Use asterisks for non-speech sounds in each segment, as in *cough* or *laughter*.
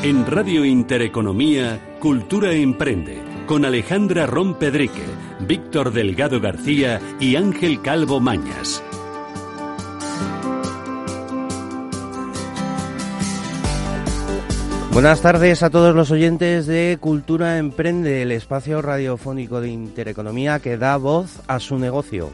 En Radio Intereconomía, Cultura Emprende, con Alejandra Rompedrique, Víctor Delgado García y Ángel Calvo Mañas. Buenas tardes a todos los oyentes de Cultura Emprende, el espacio radiofónico de Intereconomía que da voz a su negocio.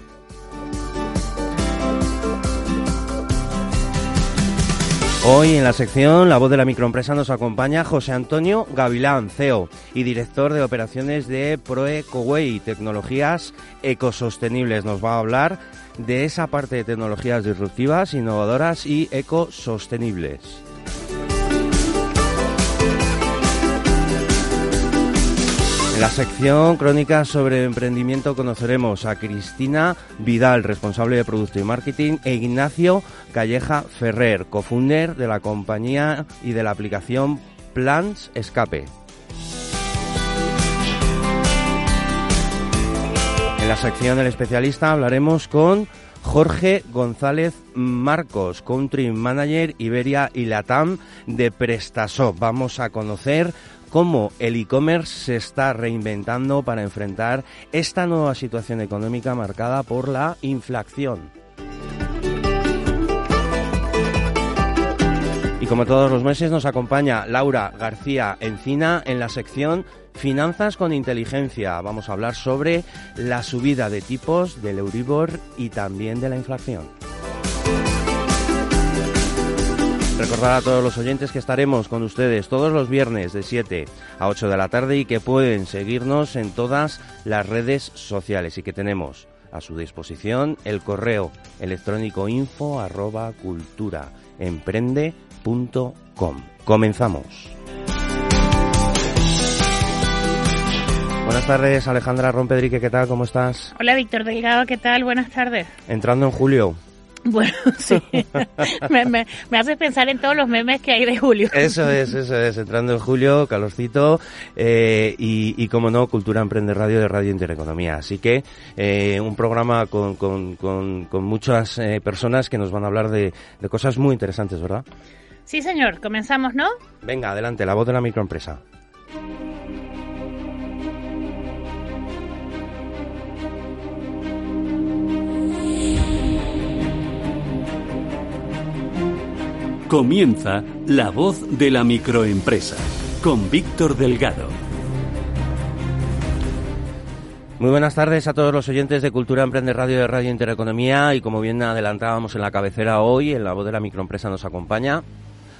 Hoy en la sección La voz de la microempresa nos acompaña José Antonio Gavilán, CEO y director de operaciones de ProEcoway, tecnologías ecosostenibles. Nos va a hablar de esa parte de tecnologías disruptivas, innovadoras y ecosostenibles. La sección Crónicas sobre Emprendimiento conoceremos a Cristina Vidal, responsable de Producto y Marketing, e Ignacio Calleja Ferrer, cofunder de la compañía y de la aplicación Plans Escape. En la sección del especialista hablaremos con Jorge González Marcos, Country Manager Iberia y Latam de PrestaShop. Vamos a conocer cómo el e-commerce se está reinventando para enfrentar esta nueva situación económica marcada por la inflación. Y como todos los meses nos acompaña Laura García Encina en la sección Finanzas con inteligencia. Vamos a hablar sobre la subida de tipos del Euribor y también de la inflación. Recordar a todos los oyentes que estaremos con ustedes todos los viernes de 7 a 8 de la tarde y que pueden seguirnos en todas las redes sociales y que tenemos a su disposición el correo electrónico info arroba cultura Comenzamos. Buenas tardes, Alejandra Rompedrique, ¿qué tal? ¿Cómo estás? Hola, Víctor Delgado, ¿qué tal? Buenas tardes. Entrando en julio. Bueno, *laughs* sí. me, me, haces pensar en todos los memes que hay de julio. Eso es, eso es. Entrando en julio, calorcito eh, y, y, como no, Cultura Emprende Radio de Radio Intereconomía. Así que eh, un programa con, con, con, con muchas eh, personas que nos van a hablar de, de cosas muy interesantes, ¿verdad? Sí, señor. Comenzamos, ¿no? Venga, adelante, la voz de la microempresa. Comienza La Voz de la Microempresa con Víctor Delgado. Muy buenas tardes a todos los oyentes de Cultura Emprende Radio de Radio Intereconomía y como bien adelantábamos en la cabecera hoy, en La Voz de la Microempresa nos acompaña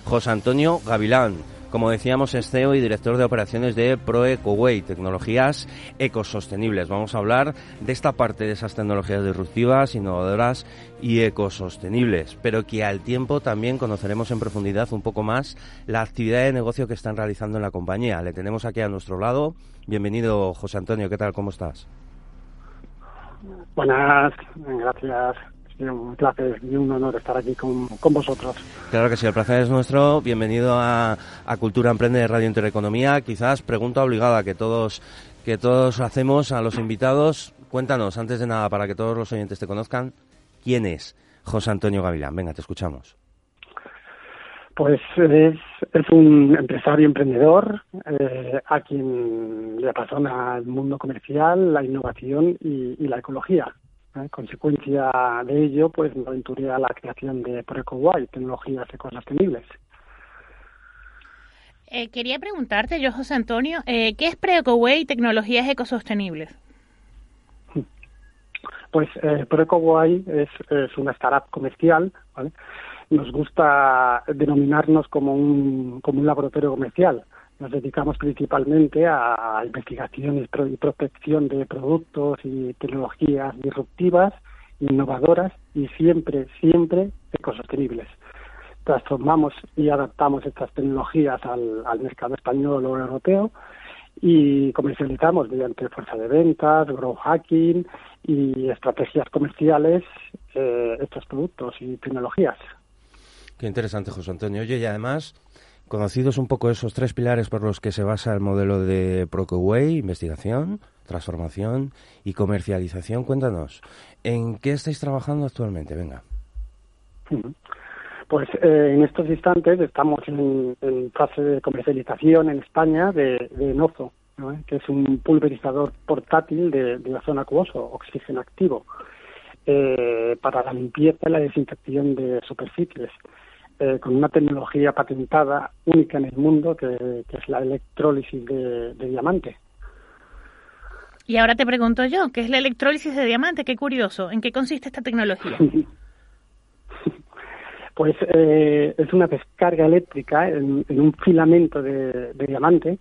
José Antonio Gavilán, como decíamos, es CEO y director de operaciones de ProEcoway, tecnologías ecosostenibles. Vamos a hablar de esta parte de esas tecnologías disruptivas, innovadoras y ecosostenibles, pero que al tiempo también conoceremos en profundidad un poco más la actividad de negocio que están realizando en la compañía. Le tenemos aquí a nuestro lado. Bienvenido, José Antonio. ¿Qué tal? ¿Cómo estás? Buenas, gracias un placer y un honor estar aquí con, vosotros. Claro que sí, el placer es nuestro. Bienvenido a, Cultura Emprende de Radio Intereconomía. Quizás pregunta obligada que todos, que todos hacemos a los invitados. Cuéntanos, antes de nada, para que todos los oyentes te conozcan, ¿quién es José Antonio Gavilán? Venga, te escuchamos. Pues es, es un empresario emprendedor eh, a quien le apasiona el mundo comercial, la innovación y la ecología. En consecuencia de ello, pues me aventuré a la creación de ProEcoWay, tecnologías ecosostenibles. Eh, quería preguntarte, yo, José Antonio, eh, ¿qué es ProEcoWay tecnologías ecosostenibles? Pues eh, ProEcoWay es, es una startup comercial, ¿vale? Nos gusta denominarnos como un, como un laboratorio comercial nos dedicamos principalmente a investigación y protección de productos y tecnologías disruptivas, innovadoras y siempre, siempre ecosostenibles. transformamos y adaptamos estas tecnologías al, mercado español o europeo y comercializamos mediante fuerza de ventas, growth hacking y estrategias comerciales eh, estos productos y tecnologías. Qué interesante, José Antonio. Oye, y además, conocidos un poco esos tres pilares por los que se basa el modelo de Procoway, investigación, transformación y comercialización, cuéntanos, ¿en qué estáis trabajando actualmente? Venga. Pues eh, en estos instantes estamos en, fase de comercialización en España de, Nozo, que es un pulverizador portátil de, de acuoso, oxígeno activo, eh, para la limpieza y la desinfección de superficies, eh, con una tecnología patentada única en el mundo que, es la electrólisis de, de diamante. Y ahora te pregunto yo, ¿qué es la electrólisis de diamante? Qué curioso, ¿en qué consiste esta tecnología? *laughs* Pues eh, es una descarga eléctrica en, un filamento de, diamante,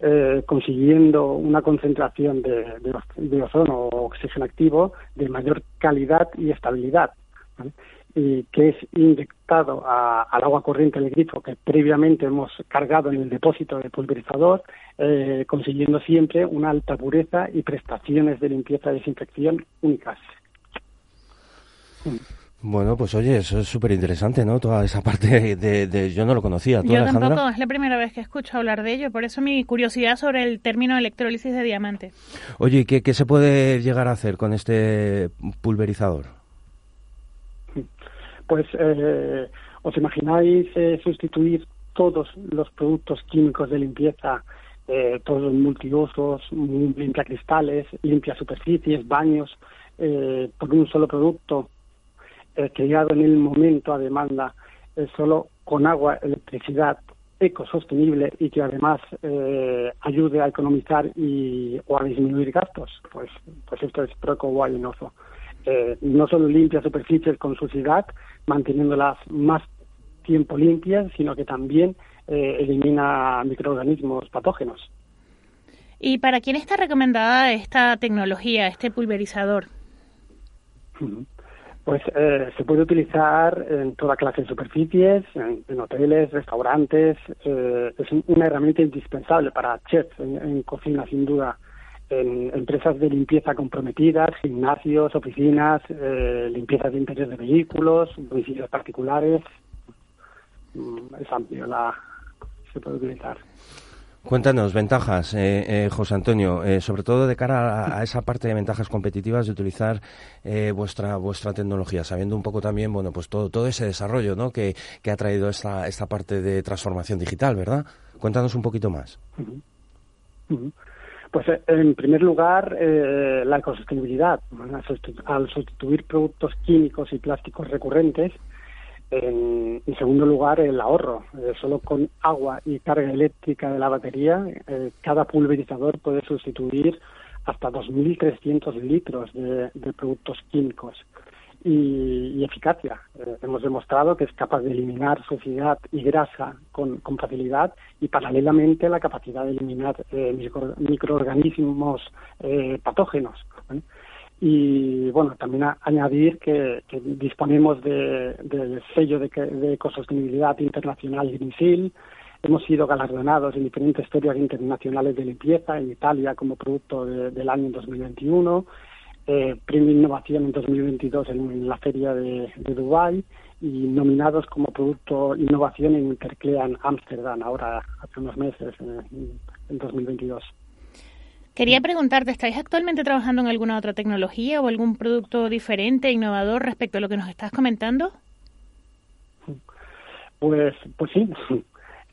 eh, consiguiendo una concentración de, ozono o oxígeno activo de mayor calidad y estabilidad, y que es inyectado al agua corriente del grifo que previamente hemos cargado en el depósito de pulverizador, eh, consiguiendo siempre una alta pureza y prestaciones de limpieza y desinfección únicas. Bueno, pues oye, eso es súper interesante, ¿no? Toda esa parte de, Yo no lo conocía. Yo tampoco, es la primera vez que escucho hablar de ello, por eso mi curiosidad sobre el término electrólisis de diamante. Oye, ¿qué, qué se puede llegar a hacer con este pulverizador? Pues, eh, ¿os imagináis eh, sustituir todos los productos químicos de limpieza, eh, todos los multiusos, limpia cristales, limpia superficies, baños, por un solo producto eh, creado en el momento a demanda eh, solo con agua, electricidad ecosostenible y que además eh, ayude a economizar y, o a disminuir gastos, pues, pues esto es Proco Eh, no solo limpia superficies con suciedad, manteniéndolas más tiempo limpias, sino que también eh, elimina microorganismos patógenos. ¿Y para quién está recomendada esta tecnología, este pulverizador? Pues eh, se puede utilizar en toda clase de superficies, en, hoteles, restaurantes. Eh, es una herramienta indispensable para chefs en, cocina, sin duda. En empresas de limpieza comprometidas, gimnasios, oficinas, eh, limpiezas de interior de vehículos, domicilios particulares. Mm, es amplio la se puede utilizar. Cuéntanos, ventajas, eh, eh, José Antonio, eh, sobre todo de cara a, esa parte de ventajas competitivas de utilizar vuestra vuestra tecnología, sabiendo un poco también, bueno, pues todo todo ese desarrollo, ¿no? Que, ha traído esta esta parte de transformación digital, ¿verdad? Cuéntanos un poquito más. Pues en primer lugar, la ecosostenibilidad. Al sustituir productos químicos y plásticos recurrentes, en, segundo lugar, el ahorro. Eh, solo con agua y carga eléctrica de la batería, eh, cada pulverizador puede sustituir hasta 2.300 litros de, productos químicos. Y, eficacia. Eh, hemos demostrado que es capaz de eliminar suciedad y grasa con, facilidad y paralelamente la capacidad de eliminar microorganismos patógenos. Y bueno, también añadir que, disponemos del sello de, ecosostenibilidad internacional GreenSeal. Hemos sido galardonados en diferentes ferias internacionales de limpieza en Italia como producto del año 2021, eh, Premio Innovación en 2022 en, la feria de, de Dubái y nominados como producto innovación en Interclean Amsterdam ahora hace unos meses, en, en 2022. Quería preguntarte, ¿estáis actualmente trabajando en alguna otra tecnología o algún producto diferente, innovador respecto a lo que nos estás comentando? Pues, pues sí.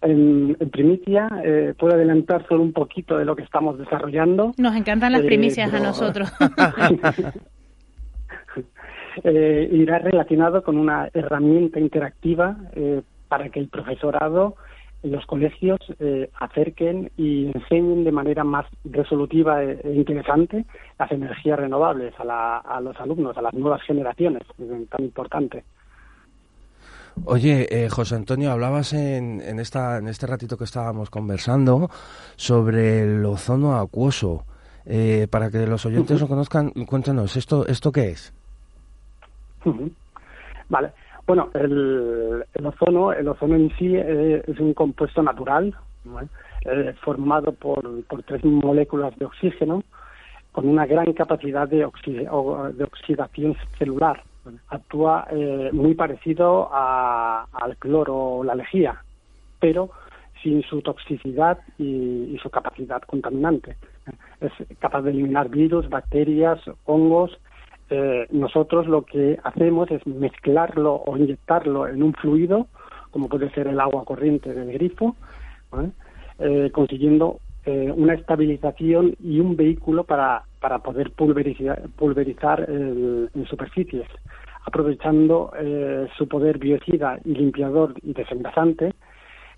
En, primicia eh, puedo adelantar solo un poquito de lo que estamos desarrollando. Nos encantan las eh, primicias a nosotros. *laughs* eh, irá relacionado con una herramienta interactiva eh, para que el profesorado los colegios eh, acerquen y enseñen de manera más resolutiva e, e interesante las energías renovables a, los alumnos, a las nuevas generaciones, tan importante. Oye, eh, José Antonio, hablabas en, en, esta, en este ratito que estábamos conversando sobre el ozono acuoso. Eh, para que los oyentes lo conozcan, cuéntanos, ¿esto, esto qué es? Vale, Bueno, el, ozono, el ozono en sí eh, es un compuesto natural eh, formado por, tres moléculas de oxígeno con una gran capacidad de, de oxidación celular. Actúa eh, muy parecido al cloro o la lejía, pero sin su toxicidad y, su capacidad contaminante. Es capaz de eliminar virus, bacterias, hongos. Eh, nosotros lo que hacemos es mezclarlo o inyectarlo en un fluido, como puede ser el agua corriente del grifo, eh, consiguiendo eh, una estabilización y un vehículo para, para poder pulverizar, pulverizar en superficies, aprovechando su poder biocida y limpiador y desengrasante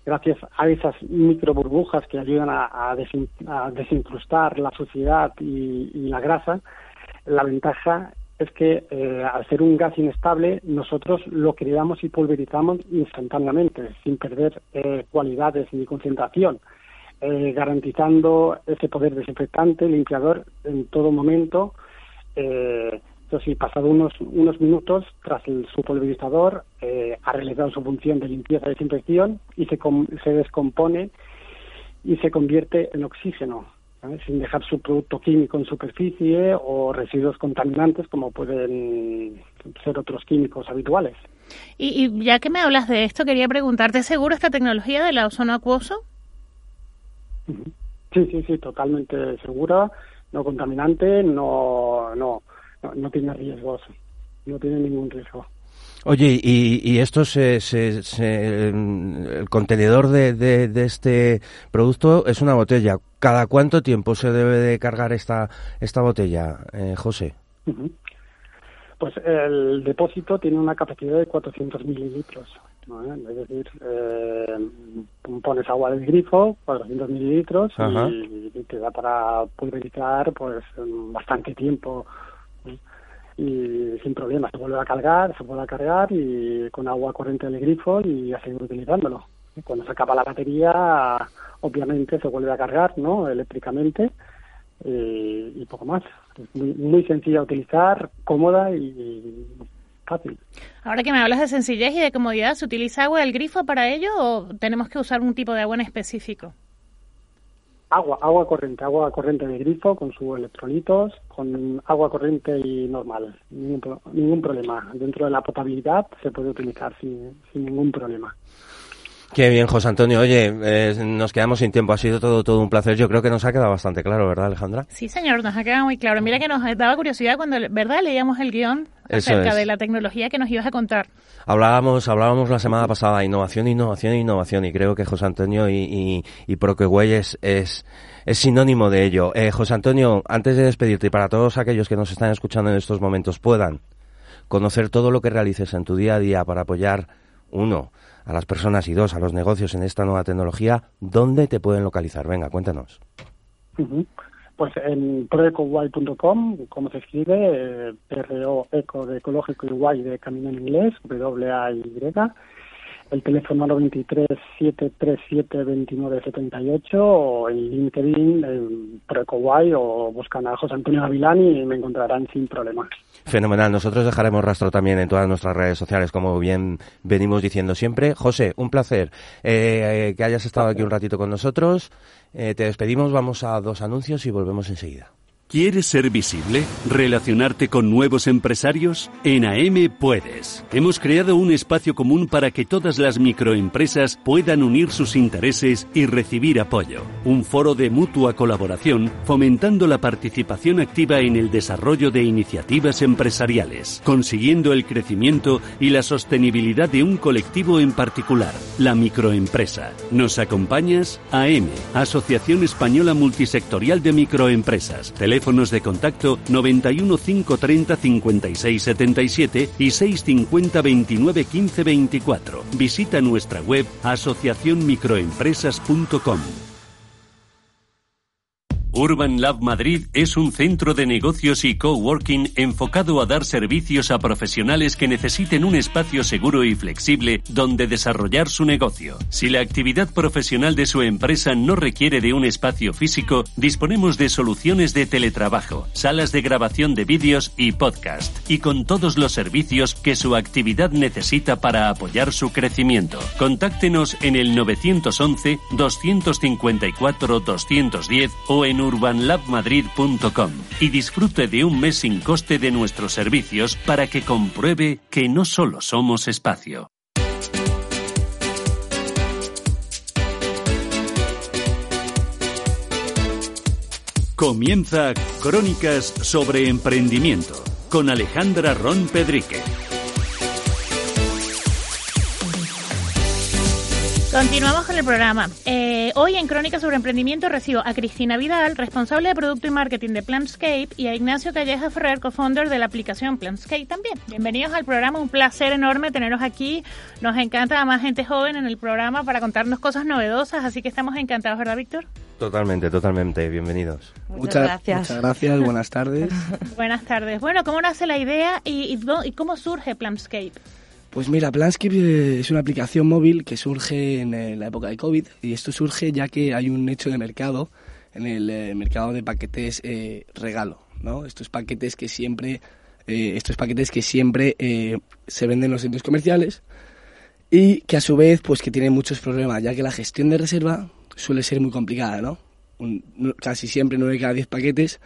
gracias a esas micro burbujas que ayudan a, desincrustar la suciedad y, la grasa, la ventaja es que eh, al ser un gas inestable nosotros lo creamos y pulverizamos instantáneamente, sin perder eh, cualidades ni concentración, eh, garantizando ese poder desinfectante, limpiador en todo momento. Entonces, sí, pasado unos, unos minutos, tras el, su pulverizador, eh, ha realizado su función de limpieza y desinfección y se, se descompone y se convierte en oxígeno, sin dejar su producto químico en superficie o residuos contaminantes como pueden ser otros químicos habituales. Y, ya que me hablas de esto, quería preguntarte, ¿seguro esta tecnología del ozono acuoso? Sí, sí, sí, totalmente segura, no contaminante, no, no, no, tiene riesgos, no tiene ningún riesgo. Oye, ¿y, esto se, se, el contenedor de, de, este producto es una botella? ¿Cada cuánto tiempo se debe de cargar esta, esta botella, eh, José? Pues el depósito tiene una capacidad de 400 mililitros. Es decir, eh, pones agua del grifo, 400 mililitros, y, y, te da para pulverizar pues bastante tiempo y sin problema se vuelve a cargar, se vuelve a cargar y con agua corriente del grifo y a seguir utilizándolo. Cuando se acaba la batería, obviamente se vuelve a cargar, ¿no? Eléctricamente y, poco más. Es muy, muy sencilla de utilizar, cómoda y fácil. Ahora que me hablas de sencillez y de comodidad, ¿se utiliza agua del grifo para ello o tenemos que usar un tipo de agua en específico? agua, agua corriente, agua corriente de grifo con sus electrolitos, con agua corriente y normal, ningún, ningún problema. Dentro de la potabilidad se puede utilizar sin, sin ningún problema. Qué bien, José Antonio. Oye, eh, nos quedamos sin tiempo. Ha sido todo, todo un placer. Yo creo que nos ha quedado bastante claro, ¿verdad, Alejandra? Sí, señor, nos ha quedado muy claro. Mira que nos daba curiosidad cuando, ¿verdad? Leíamos el guion acerca de la tecnología que nos ibas a contar. Hablábamos, hablábamos la semana pasada innovación, innovación, innovación y creo que José Antonio y, y, y es, es, sinónimo de ello. Eh, José Antonio, antes de despedirte y para todos aquellos que nos están escuchando en estos momentos puedan conocer todo lo que realices en tu día a día para apoyar, uno, a las personas y dos, a los negocios en esta nueva tecnología, ¿dónde te pueden localizar? Venga, cuéntanos. Pues en proecoway.com, como se escribe, eh, PRO eco de ecológico y Y de camino en inglés, W-A-Y, el teléfono 93 737 2978 o en LinkedIn en ProEcoWay o buscan a José Antonio Gavilán y me encontrarán sin problema. Fenomenal. Nosotros dejaremos rastro también en todas nuestras redes sociales, como bien venimos diciendo siempre. José, un placer eh, que hayas estado aquí un ratito con nosotros. Eh, te despedimos, vamos a dos anuncios y volvemos enseguida. ¿Quieres ser visible? ¿Relacionarte con nuevos empresarios? En AM puedes. Hemos creado un espacio común para que todas las microempresas puedan unir sus intereses y recibir apoyo. Un foro de mutua colaboración fomentando la participación activa en el desarrollo de iniciativas empresariales, consiguiendo el crecimiento y la sostenibilidad de un colectivo en particular, la microempresa. ¿Nos acompañas? AM, Asociación Española Multisectorial de Microempresas teléfonos de contacto 91 530 56 77 y 650 29 15 24. Visita nuestra web asociacionmicroempresas.com. Urban Lab Madrid es un centro de negocios y coworking enfocado a dar servicios a profesionales que necesiten un espacio seguro y flexible donde desarrollar su negocio. Si la actividad profesional de su empresa no requiere de un espacio físico, disponemos de soluciones de teletrabajo, salas de grabación de vídeos y podcast, y con todos los servicios que su actividad necesita para apoyar su crecimiento. Contáctenos en el 911 254 210 o en urbanlabmadrid.com y disfrute de un mes sin coste de nuestros servicios para que compruebe que no solo somos espacio. Comienza Crónicas sobre Emprendimiento con Alejandra Ron Pedrique. Continuamos con el programa. Eh, hoy en Crónica sobre Emprendimiento recibo a Cristina Vidal, responsable de Producto y Marketing de Planscape, y a Ignacio Calleja Ferrer, co-founder de la aplicación Planscape también. Bienvenidos al programa, un placer enorme teneros aquí. Nos encanta a más gente joven en el programa para contarnos cosas novedosas, así que estamos encantados, ¿verdad, Víctor? Totalmente, totalmente. Bienvenidos. Muchas, gracias. Muchas gracias, buenas tardes. *laughs* buenas tardes. Bueno, ¿cómo nace la idea y, y cómo surge Planscape? Pues mira, Planscape eh, es una aplicación móvil que surge en eh, la época de COVID y esto surge ya que hay un hecho de mercado en el eh, mercado de paquetes regalo, ¿no? Estos paquetes que siempre, estos paquetes que siempre se venden en los centros comerciales y que a su vez, pues que tienen muchos problemas, ya que la gestión de reserva suele ser muy complicada, ¿no? casi siempre 9 de cada 10 paquetes.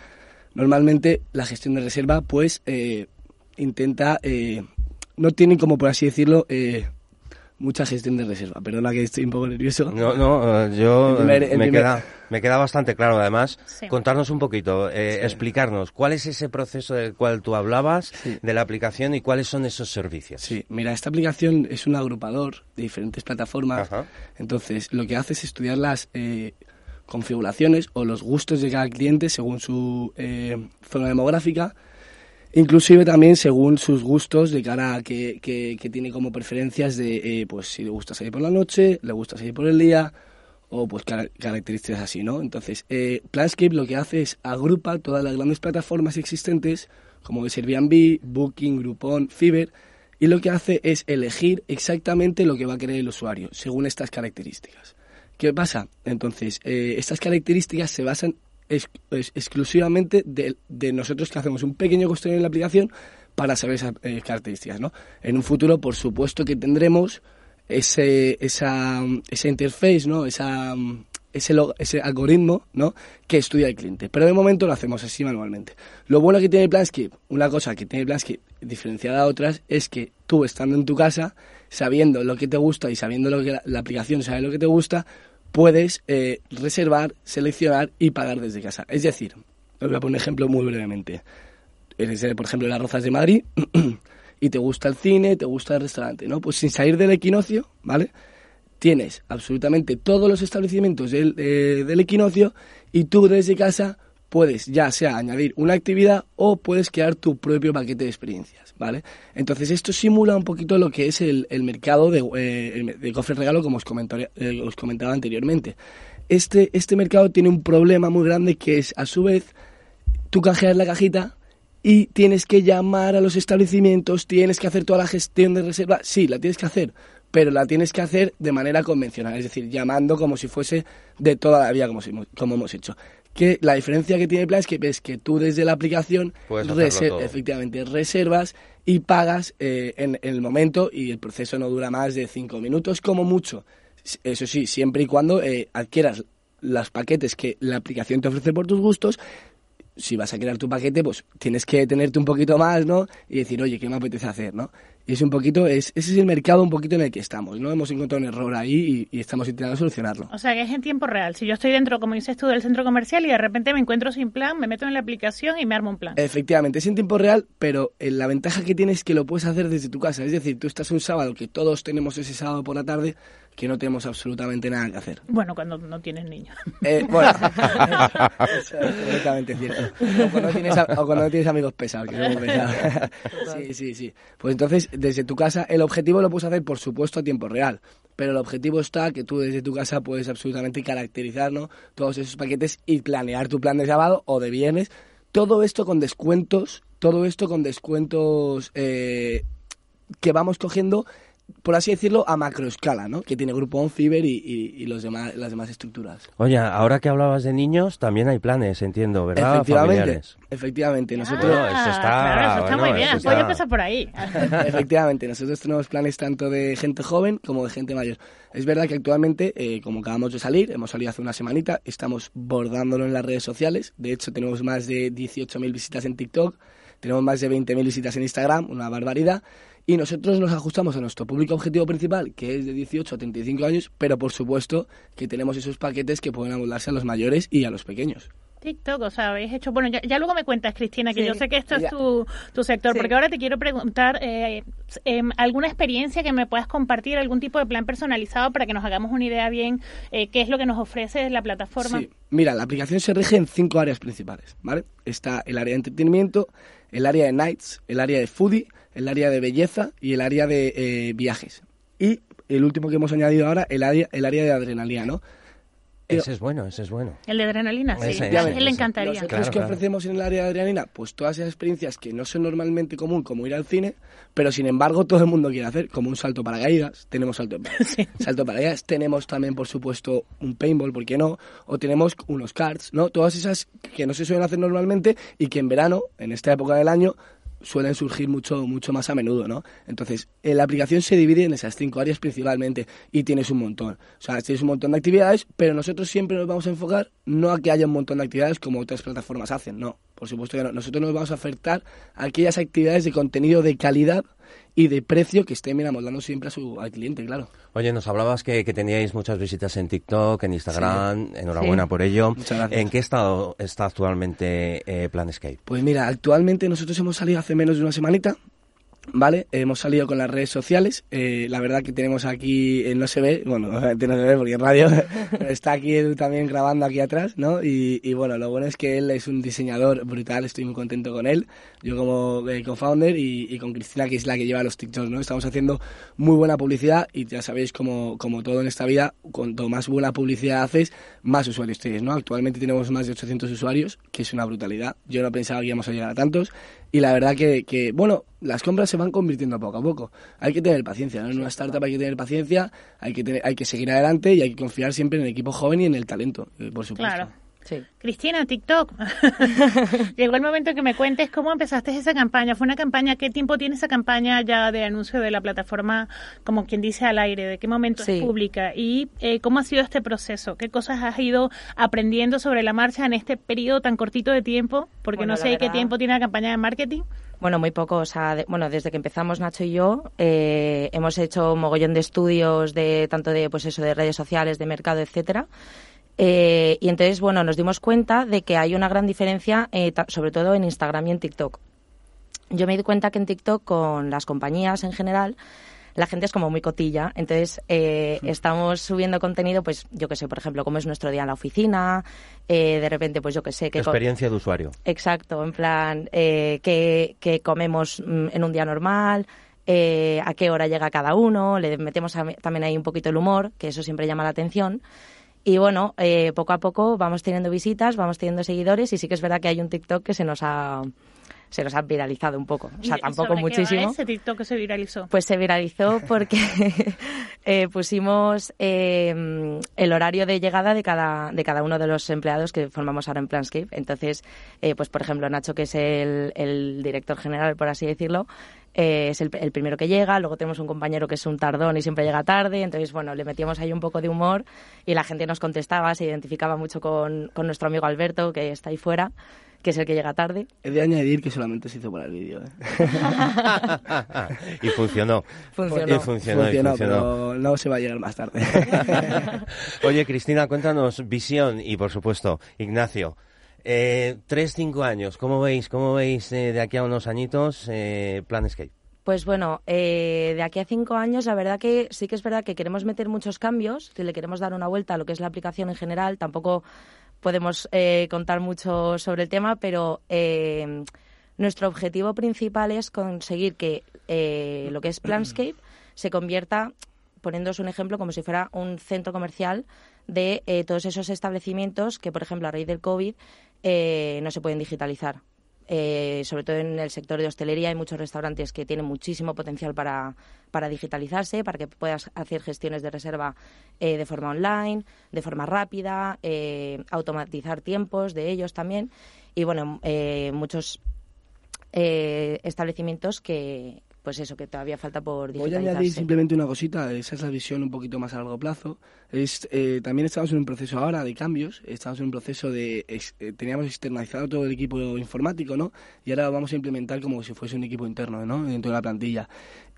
Normalmente la gestión de reserva, pues intenta no tienen como por así decirlo eh, mucha gestión de reserva. Perdona que estoy un poco nervioso. No, no, eh, yo me, queda, me queda bastante claro además. Contarnos un poquito, eh, explicarnos cuál es ese proceso del cual tú hablabas de la aplicación y cuáles son esos servicios. Sí, mira, esta aplicación es un agrupador de diferentes plataformas. Entonces, lo que hace es estudiar las configuraciones o los gustos de cada cliente según su zona demográfica Inclusive también según sus gustos de cara a que, que, tiene como preferencias de, eh, pues si le gusta salir por la noche, le gusta salir por el día, o pues características así, ¿no? Entonces, eh, Planscape lo que hace es agrupa todas las grandes plataformas existentes, como es Airbnb, Booking, Groupon, Fiverr, y lo que hace es elegir exactamente lo que va a querer el usuario, según estas características. ¿Qué pasa? Entonces, eh, estas características se basan es, exclusivamente de, de, nosotros que hacemos un pequeño cuestionario en la aplicación para saber esas eh, características. ¿no? En un futuro, por supuesto que tendremos ese, esa, esa interface, ¿no? esa, ese, ese algoritmo ¿no? que estudia el cliente. Pero de momento lo hacemos así manualmente. Lo bueno que tiene Planscape, una cosa que tiene Planscape diferenciada a otras, es que tú estando en tu casa, sabiendo lo que te gusta y sabiendo lo que la, la aplicación sabe lo que te gusta, puedes eh, reservar, seleccionar y pagar desde casa. Es decir, os voy a poner un ejemplo muy brevemente. Eres, por ejemplo, las Rozas de Madrid *clears throat* y te gusta el cine, te gusta el restaurante, ¿no? Pues sin salir del equinoccio, ¿vale? Tienes absolutamente todos los establecimientos del, eh, del equinoccio y tú desde casa puedes ya sea añadir una actividad o puedes crear tu propio paquete de experiencias, ¿vale? Entonces esto simula un poquito lo que es el, mercado de, eh, de cofre regalo como os, eh, os comentaba anteriormente. Este, este mercado tiene un problema muy grande que es a su vez tú canjeas la cajita y tienes que llamar a los establecimientos, tienes que hacer toda la gestión de reserva, sí, la tienes que hacer, pero la tienes que hacer de manera convencional, es decir, llamando como si fuese de toda la vida como, como hemos hecho que la diferencia que tiene Planscape es que tú desde la aplicación efectivamente reservas y pagas eh, en, el momento y el proceso no dura más de cinco minutos como mucho. Eso sí, siempre y cuando eh, adquieras los paquetes que la aplicación te ofrece por tus gustos, si vas a crear tu paquete, pues tienes que tenerte un poquito más, ¿no? Y decir, oye, ¿qué me apetece hacer, no? Y es un poquito, es, ese es el mercado un poquito en el que estamos, ¿no? Hemos encontrado un error ahí y, estamos intentando solucionarlo. O sea, que es en tiempo real. Si yo estoy dentro, como dices tú, del centro comercial y de repente me encuentro sin plan, me meto en la aplicación y me armo un plan. Efectivamente, es en tiempo real, pero eh, la ventaja que tienes es que lo puedes hacer desde tu casa. Es decir, tú estás un sábado, que todos tenemos ese sábado por la tarde, que no tenemos absolutamente nada que hacer. Bueno, cuando no tienes niños. Eh, bueno, *laughs* eso es completamente cierto. O cuando, tienes, o cuando no tienes amigos pesados, que somos pesados. sí, sí, sí. Pues entonces, desde tu casa, el objetivo lo puedes hacer, por supuesto, a tiempo real. pero el objetivo está que tú desde tu casa puedes absolutamente caracterizar ¿no? todos esos paquetes y planear tu plan de sábado o de viernes. Todo esto con descuentos, todo esto con descuentos eh, que vamos cogiendo por así decirlo, a macroescala, ¿no? Que tiene Grupo On Fiber y, los demás, las demás estructuras. Oye, ahora que hablabas de niños, también hay planes, entiendo, ¿verdad? Efectivamente. Efectivamente. Nosotros... Ah, eso está, eso está muy bien. Voy a empezar por ahí. *laughs* efectivamente. Nosotros tenemos planes tanto de gente joven como de gente mayor. Es verdad que actualmente, eh, como acabamos de salir, hemos salido hace una semanita, estamos bordándolo en las redes sociales. De hecho, tenemos más de 18.000 visitas en TikTok, tenemos más de 20.000 visitas en Instagram, una barbaridad y nosotros nos ajustamos a nuestro público objetivo principal, que es de 18 a 35 años, pero por supuesto que tenemos esos paquetes que pueden amoldarse a los mayores y a los pequeños. TikTok, o sea, habéis hecho, bueno, ya, luego me cuentas, Cristina, que yo sé que esto es tu, tu sector, porque ahora te quiero preguntar eh, em, alguna experiencia que me puedas compartir, algún tipo de plan personalizado para que nos hagamos una idea bien eh, qué es lo que nos ofrece la plataforma. Sí, mira, la aplicación se rige en cinco áreas principales, ¿vale? Está el área de entretenimiento, el área de nights, el área de foodie, el área de belleza y el área de eh, viajes. Y el último que hemos añadido ahora, el área, el área de adrenalina, ¿no? Ese es bueno, ese es bueno. El de adrenalina, sí. a él le encantaría. Nosotros que ofrecemos en el área de adrenalina, pues todas esas experiencias que no son normalmente común, como ir al cine, pero sin embargo todo el mundo quiere hacer, como un salto para caídas, tenemos salto, *laughs* sí. salto para caídas, tenemos también, por supuesto, un paintball, ¿por qué no? O tenemos unos cards, ¿no? Todas esas que no se suelen hacer normalmente y que en verano, en esta época del año, suelen surgir mucho, mucho más a menudo, ¿no? Entonces, la aplicación se divide en esas cinco áreas principalmente y tienes un montón. O sea, tienes un montón de actividades, pero nosotros siempre nos vamos a enfocar no a que haya un montón de actividades como otras plataformas hacen, no. Por supuesto que no. Nosotros nos vamos a ofertar aquellas actividades de contenido de calidad y de precio que estén amoldando siempre a su, al cliente, claro. Oye, nos hablabas que, teníais muchas visitas en TikTok, en Instagram, enhorabuena por ello. Muchas gracias. ¿En qué estado está actualmente eh, Planescape? Pues mira, actualmente nosotros hemos salido hace menos de una semanita ¿vale? Hemos salido con las redes sociales. Eh, la verdad que tenemos aquí, eh, no se ve, bueno, *laughs* no se ve porque en radio, *laughs* está aquí también grabando aquí atrás, ¿no? Y, bueno, lo bueno es que él es un diseñador brutal, estoy muy contento con él. Yo como eh, co-founder y, con Cristina, que es la que lleva los TikToks, ¿no? Estamos haciendo muy buena publicidad y ya sabéis, como, como todo en esta vida, cuanto más buena publicidad haces, más usuarios tienes, ¿no? Actualmente tenemos más de 800 usuarios, que es una brutalidad. Yo no pensaba que íbamos a llegar a tantos y la verdad que, que, bueno, las compras se van convirtiendo poco a poco. Hay que tener paciencia, ¿no? En una startup hay que tener paciencia, hay que, tener, hay que seguir adelante y hay que confiar siempre en el equipo joven y en el talento, eh, por supuesto. Claro. Cristina, TikTok. *laughs* *laughs* Llegó el momento que me cuentes cómo empezaste esa campaña. ¿Fue una campaña? ¿Qué tiempo tiene esa campaña ya de anuncio de la plataforma, como quien dice, al aire? ¿De qué momento es pública? ¿Y eh, cómo ha sido este proceso? ¿Qué cosas has ido aprendiendo sobre la marcha en este periodo tan cortito de tiempo? Porque no sé qué tiempo tiene la campaña de marketing. Bueno, muy poco. O sea, bueno, desde que empezamos Nacho y yo eh, hemos hecho un mogollón de estudios de tanto de pues eso de redes sociales, de mercado, etcétera. Eh, y entonces, bueno, nos dimos cuenta de que hay una gran diferencia, eh, sobre todo en Instagram y en TikTok. Yo me di cuenta que en TikTok, con las compañías en general, la gente es como muy cotilla. Entonces, eh, estamos subiendo contenido, pues yo que sé, por ejemplo, cómo es nuestro día en la oficina, de repente, pues yo que sé. Que Experiencia de usuario. Exacto, en plan, eh, qué, comemos mm, en un día normal, a qué hora llega cada uno, le metemos también ahí un poquito el humor, que eso siempre llama la atención. Y bueno, eh, poco a poco vamos teniendo visitas, vamos teniendo seguidores y sí que es verdad que hay un TikTok que se nos ha se nos ha viralizado un poco. O sea, tampoco muchísimo. ese TikTok que se viralizó? Pues se viralizó porque *laughs* eh, pusimos eh, el horario de llegada de cada, de cada uno de los empleados que formamos ahora en Planscape. Entonces, pues por ejemplo, Nacho, que es el, el director general, por así decirlo, eh, es el, primero que llega, luego tenemos un compañero que es un tardón y siempre llega tarde, entonces bueno, le metíamos ahí un poco de humor y la gente nos contestaba, se identificaba mucho con, nuestro amigo Alberto, que está ahí fuera, que es el que llega tarde. He de añadir que solamente se hizo para el vídeo. ¿eh? *laughs* y funcionó. Funcionó. Y funcionó, Pero no se va a llegar más tarde. *laughs* Oye, Cristina, cuéntanos visión y, por supuesto, Ignacio. Eh, tres, cinco años, ¿cómo veis, cómo veis eh, de aquí a unos añitos eh, Planescape? Pues bueno, eh, de aquí a cinco años, la verdad que sí que es verdad que queremos meter muchos cambios, que le queremos dar una vuelta a lo que es la aplicación en general. Tampoco podemos contar mucho sobre el tema, pero nuestro objetivo principal es conseguir que lo que es Planscape se convierta poniéndoos un ejemplo como si fuera un centro comercial de eh, todos esos establecimientos que, por ejemplo, a raíz del COVID eh, no se pueden digitalizar. Eh, sobre todo en el sector de hostelería hay muchos restaurantes que tienen muchísimo potencial para, para digitalizarse, para que puedas hacer gestiones de reserva de forma online, de forma rápida, automatizar tiempos de ellos también. Y bueno, muchos establecimientos que, pues eso, que todavía falta por digitalizarse. Voy a añadir simplemente una cosita, esa es la visión un poquito más a largo plazo. Es, eh, también estamos en un proceso ahora de cambios, estamos en un proceso de... Eh, teníamos externalizado todo el equipo informático, ¿no? Y ahora vamos a implementar como si fuese un equipo interno, ¿no? Dentro de la plantilla.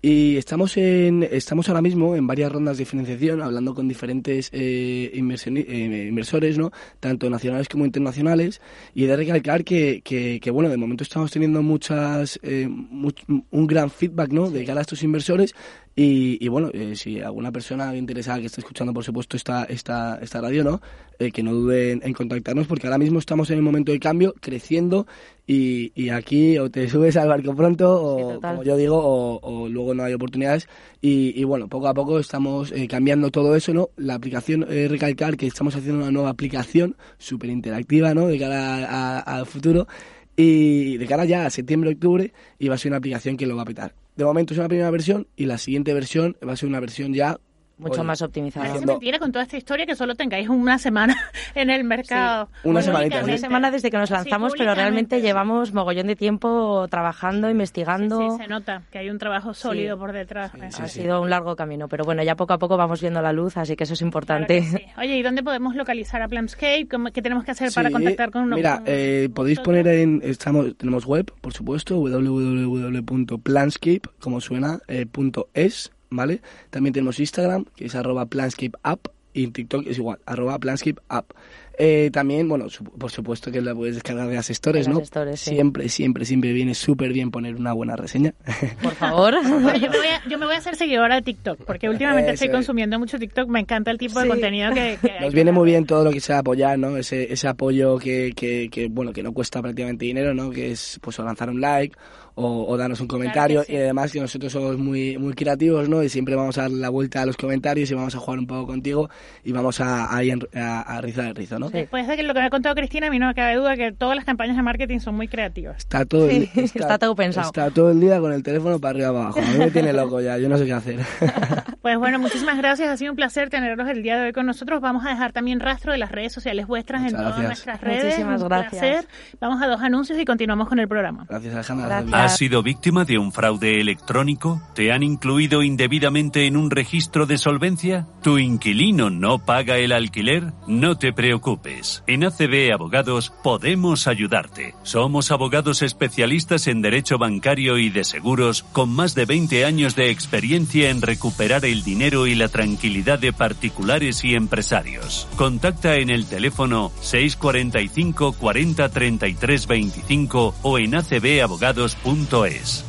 Y estamos, en, estamos ahora mismo en varias rondas de financiación, hablando con diferentes eh, eh, inversores, ¿no? tanto nacionales como internacionales, y he de recalcar que, que, bueno, de momento estamos teniendo muchas eh, un gran feedback ¿no? de cara a estos inversores y, bueno, eh, si alguna persona interesada que esté escuchando, por supuesto, esta, esta, esta radio, ¿no? Eh, que no duden en contactarnos, porque ahora mismo estamos en el momento de cambio, creciendo, y, y aquí o te *laughs* subes al barco pronto, o como yo digo, o, luego no hay oportunidades. Y, bueno, poco a poco estamos eh, cambiando todo eso, ¿no? La aplicación, recalcar que estamos haciendo una nueva aplicación súper interactiva, ¿no? De cara al futuro. Y de cara ya a septiembre, octubre, y va a ser una aplicación que lo va a petar. De momento es una primera versión y la siguiente versión va a ser una versión ya mucho más optimizada. Es mentira con toda esta historia que solo tengáis una semana *laughs* en el mercado. una semanita. Una semana desde que nos lanzamos, pero realmente llevamos mogollón de tiempo trabajando, investigando. Sí, se nota que hay un trabajo sólido por detrás. ha sido un largo camino, pero bueno, ya poco a poco vamos viendo la luz, así que eso es importante. Oye, ¿y dónde podemos localizar a Planscape? ¿Qué tenemos que hacer para contactar con nosotros? Mira, eh, podéis poner en, estamos, tenemos web, por supuesto, www.planscape, como suena, eh, punto es, ¿vale? También tenemos Instagram, que es arroba planscapeapp, y TikTok es igual, arroba planscapeapp. Eh, también, bueno, por supuesto que la puedes descargar de las stores, ¿no? Siempre, siempre, siempre viene súper bien poner una buena reseña. *laughs* Por favor. *laughs* yo, me voy a, hacer seguidora de TikTok, porque últimamente estoy consumiendo mucho TikTok. Me encanta el tipo de contenido que, Nos viene muy bien todo lo que sea apoyar, ¿no? Ese, ese apoyo que, que, que, bueno, que no cuesta prácticamente dinero, ¿no? Que es, pues, lanzar un like o, darnos un comentario. y además que nosotros somos muy muy creativos no y siempre vamos a dar la vuelta a los comentarios y vamos a jugar un poco contigo y vamos a, a, a, rizar el rizo no sí. puede ser que lo que me ha contado Cristina a mí no me cabe duda que todas las campañas de marketing son muy creativas. Está todo el, *laughs* está, todo pensado. está todo el día con el teléfono para arriba abajo. A mí me tiene loco ya yo no sé qué hacer *laughs* pues bueno muchísimas gracias ha sido un placer tenerlos el día de hoy con nosotros vamos a dejar también rastro de las redes sociales vuestras en todas nuestras redes muchísimas gracias vamos a dos anuncios y continuamos con el programa gracias Alejandra ¿Has sido víctima de un fraude electrónico? ¿Te han incluido indebidamente en un registro de solvencia? ¿Tu inquilino no paga el alquiler? No te preocupes. En ACB Abogados podemos ayudarte. Somos abogados especialistas en derecho bancario y de seguros con más de 20 años de experiencia en recuperar el dinero y la tranquilidad de particulares y empresarios. Contacta en el teléfono 645 40 33 25 o en acbabogados.es.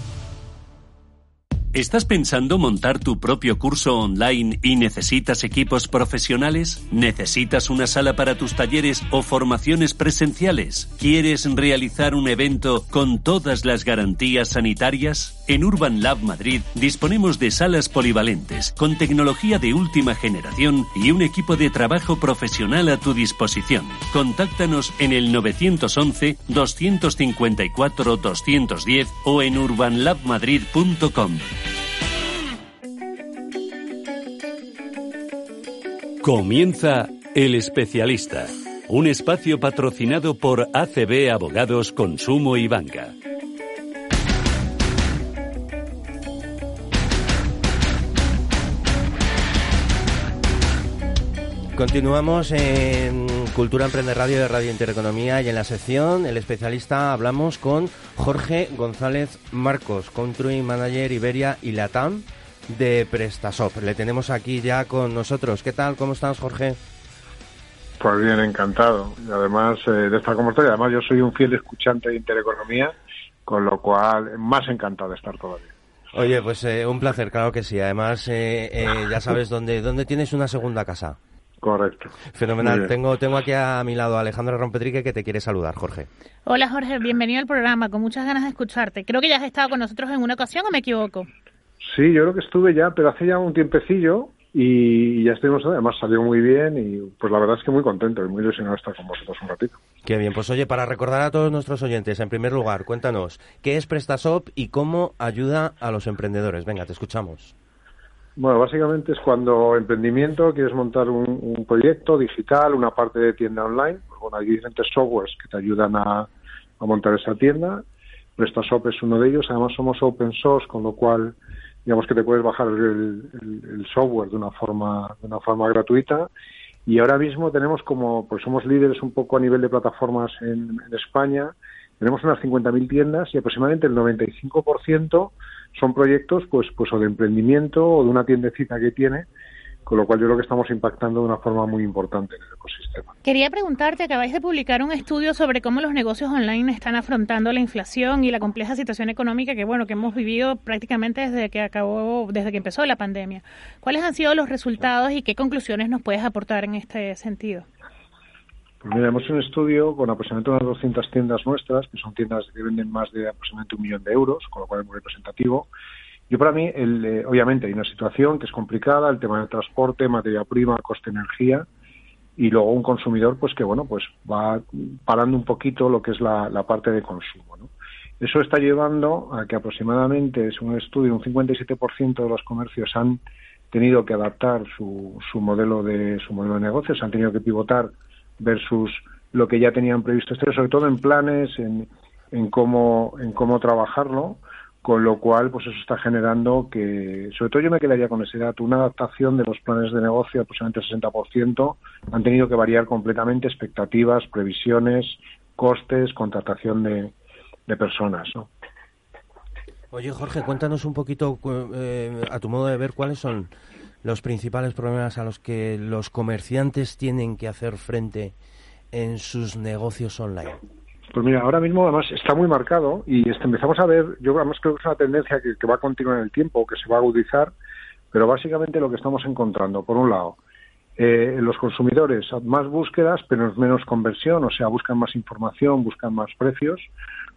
¿Estás pensando montar tu propio curso online y necesitas equipos profesionales? ¿Necesitas una sala para tus talleres o formaciones presenciales? ¿Quieres realizar un evento con todas las garantías sanitarias? En Urban Lab Madrid disponemos de salas polivalentes con tecnología de última generación y un equipo de trabajo profesional a tu disposición. Contáctanos en el 911 254 210 o en urbanlabmadrid.com. Comienza El Especialista, un espacio patrocinado por ACB Abogados Consumo y Banca. Continuamos en Cultura Emprende Radio de Radio Intereconomía y en la sección El Especialista hablamos con Jorge González Marcos, Country Manager Iberia y Latam de PrestaShop. Le tenemos aquí ya con nosotros. ¿Qué tal? ¿Cómo estás, Jorge? Pues bien, encantado. Y además eh, de estar con vosotros, además yo soy un fiel escuchante de Intereconomía, con lo cual más encantado de estar todavía. Oye, pues eh, un placer, claro que sí. Además, eh, ya sabes dónde, dónde tienes una segunda casa. Correcto. Fenomenal. Tengo, tengo aquí a mi lado a Alejandra Rompetrique que te quiere saludar, Jorge. Hola, Jorge. Bienvenido al programa. Con muchas ganas de escucharte. Creo que ya has estado con nosotros en una ocasión o me equivoco. Sí, yo creo que estuve ya, pero hace ya un tiempecillo y ya estuvimos, además salió muy bien y pues la verdad es que muy contento y muy ilusionado estar con vosotros un ratito. Qué bien, pues oye, para recordar a todos nuestros oyentes, en primer lugar, cuéntanos, ¿qué es PrestaShop y cómo ayuda a los emprendedores? Venga, te escuchamos. Bueno, básicamente es cuando emprendimiento quieres montar un, proyecto digital, una parte de tienda online, pues bueno, hay diferentes softwares que te ayudan a, montar esa tienda. PrestaShop es uno de ellos, además somos open source, con lo cual digamos que te puedes bajar el, software de una forma de una forma gratuita. Y ahora mismo tenemos como pues somos líderes un poco a nivel de plataformas en, España. Tenemos unas 50.000 tiendas y aproximadamente el 95% son proyectos pues pues o de emprendimiento o de una tiendecita que tiene con lo cual yo creo que estamos impactando de una forma muy importante en el ecosistema. Quería preguntarte, acabáis de publicar un estudio sobre cómo los negocios online están afrontando la inflación y la compleja situación económica que bueno que hemos vivido prácticamente desde que acabó, desde que empezó la pandemia. ¿Cuáles han sido los resultados y qué conclusiones nos puedes aportar en este sentido? Pues mira, hemos hecho un estudio con aproximadamente unas 200 tiendas nuestras, que son tiendas que venden más de aproximadamente un millón de euros, con lo cual es muy representativo. Yo para mí, el, eh, obviamente, hay una situación que es complicada, el tema del transporte, materia prima, coste energía, y luego un consumidor, pues que bueno, pues va parando un poquito lo que es la, parte de consumo. ¿no? Eso está llevando a que aproximadamente, según un estudio, un 57% de los comercios han tenido que adaptar su, su modelo de su modelo de negocios, han tenido que pivotar versus lo que ya tenían previsto, sobre todo en planes, en, en cómo en cómo trabajarlo con lo cual pues eso está generando que sobre todo yo me quedaría con ese dato una adaptación de los planes de negocio aproximadamente el 60% han tenido que variar completamente expectativas previsiones costes contratación de, personas. Oye Jorge cuéntanos un poquito eh, a tu modo de ver cuáles son los principales problemas a los que los comerciantes tienen que hacer frente en sus negocios online pues mira, ahora mismo además está muy marcado y este, empezamos a ver, yo además creo que es una tendencia que, va a continuar en el tiempo, que se va a agudizar, pero básicamente lo que estamos encontrando, por un lado, eh, los consumidores más búsquedas, pero menos conversión, o sea, buscan más información, buscan más precios,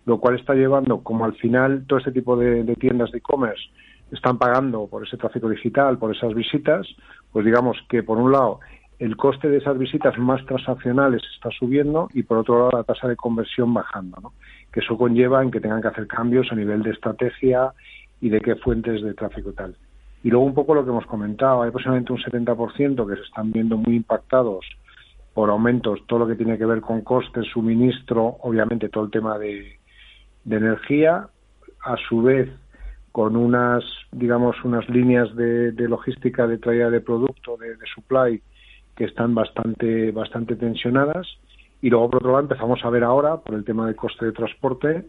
lo cual está llevando, como al final todo este tipo de, de tiendas de e-commerce están pagando por ese tráfico digital, por esas visitas, pues digamos que por un lado el coste de esas visitas más transaccionales está subiendo y por otro lado la tasa de conversión bajando, ¿no? que eso conlleva en que tengan que hacer cambios a nivel de estrategia y de qué fuentes de tráfico tal. Y luego un poco lo que hemos comentado, hay aproximadamente un 70% que se están viendo muy impactados por aumentos, todo lo que tiene que ver con costes, suministro, obviamente todo el tema de, energía, a su vez con unas, digamos, unas líneas de, logística de traída de producto, de supply, que están bastante, bastante tensionadas. Y luego, por otro lado, empezamos a ver ahora, por el tema del coste de transporte,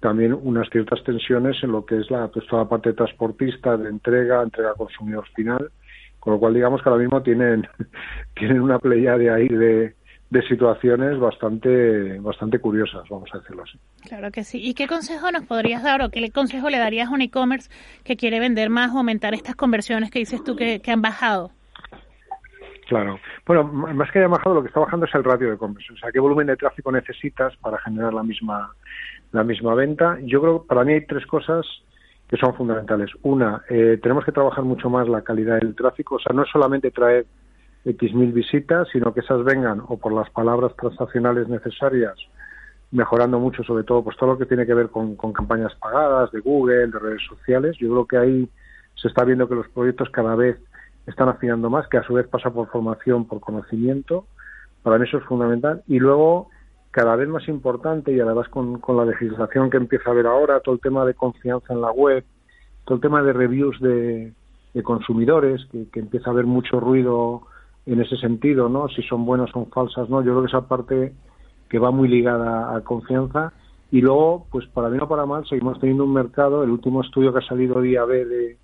también unas ciertas tensiones en lo que es la, pues, toda la parte transportista, de entrega, entrega al consumidor final, con lo cual digamos que ahora mismo tienen, *laughs* tienen una playa de ahí de, de situaciones bastante bastante curiosas, vamos a decirlo así. Claro que sí. ¿Y qué consejo nos podrías dar o qué consejo le darías a un e-commerce que quiere vender más o aumentar estas conversiones que dices tú que, que han bajado? Claro. Bueno, más que haya bajado, lo que está bajando es el ratio de conversión. O sea, qué volumen de tráfico necesitas para generar la misma, la misma venta. Yo creo que para mí hay tres cosas que son fundamentales. Una, eh, tenemos que trabajar mucho más la calidad del tráfico. O sea, no es solamente traer X mil visitas, sino que esas vengan o por las palabras transaccionales necesarias, mejorando mucho, sobre todo, pues todo lo que tiene que ver con, campañas pagadas de Google, de redes sociales. Yo creo que ahí se está viendo que los proyectos cada vez están afinando más, que a su vez pasa por formación, por conocimiento. Para mí eso es fundamental. Y luego, cada vez más importante, y además con, la legislación que empieza a haber ahora, todo el tema de confianza en la web, todo el tema de reviews de, consumidores, que, empieza a haber mucho ruido en ese sentido, ¿no? Si son buenas son falsas, ¿no? Yo creo que esa parte que va muy ligada a confianza. Y luego, pues para bien o para mal, seguimos teniendo un mercado, el último estudio que ha salido día B de,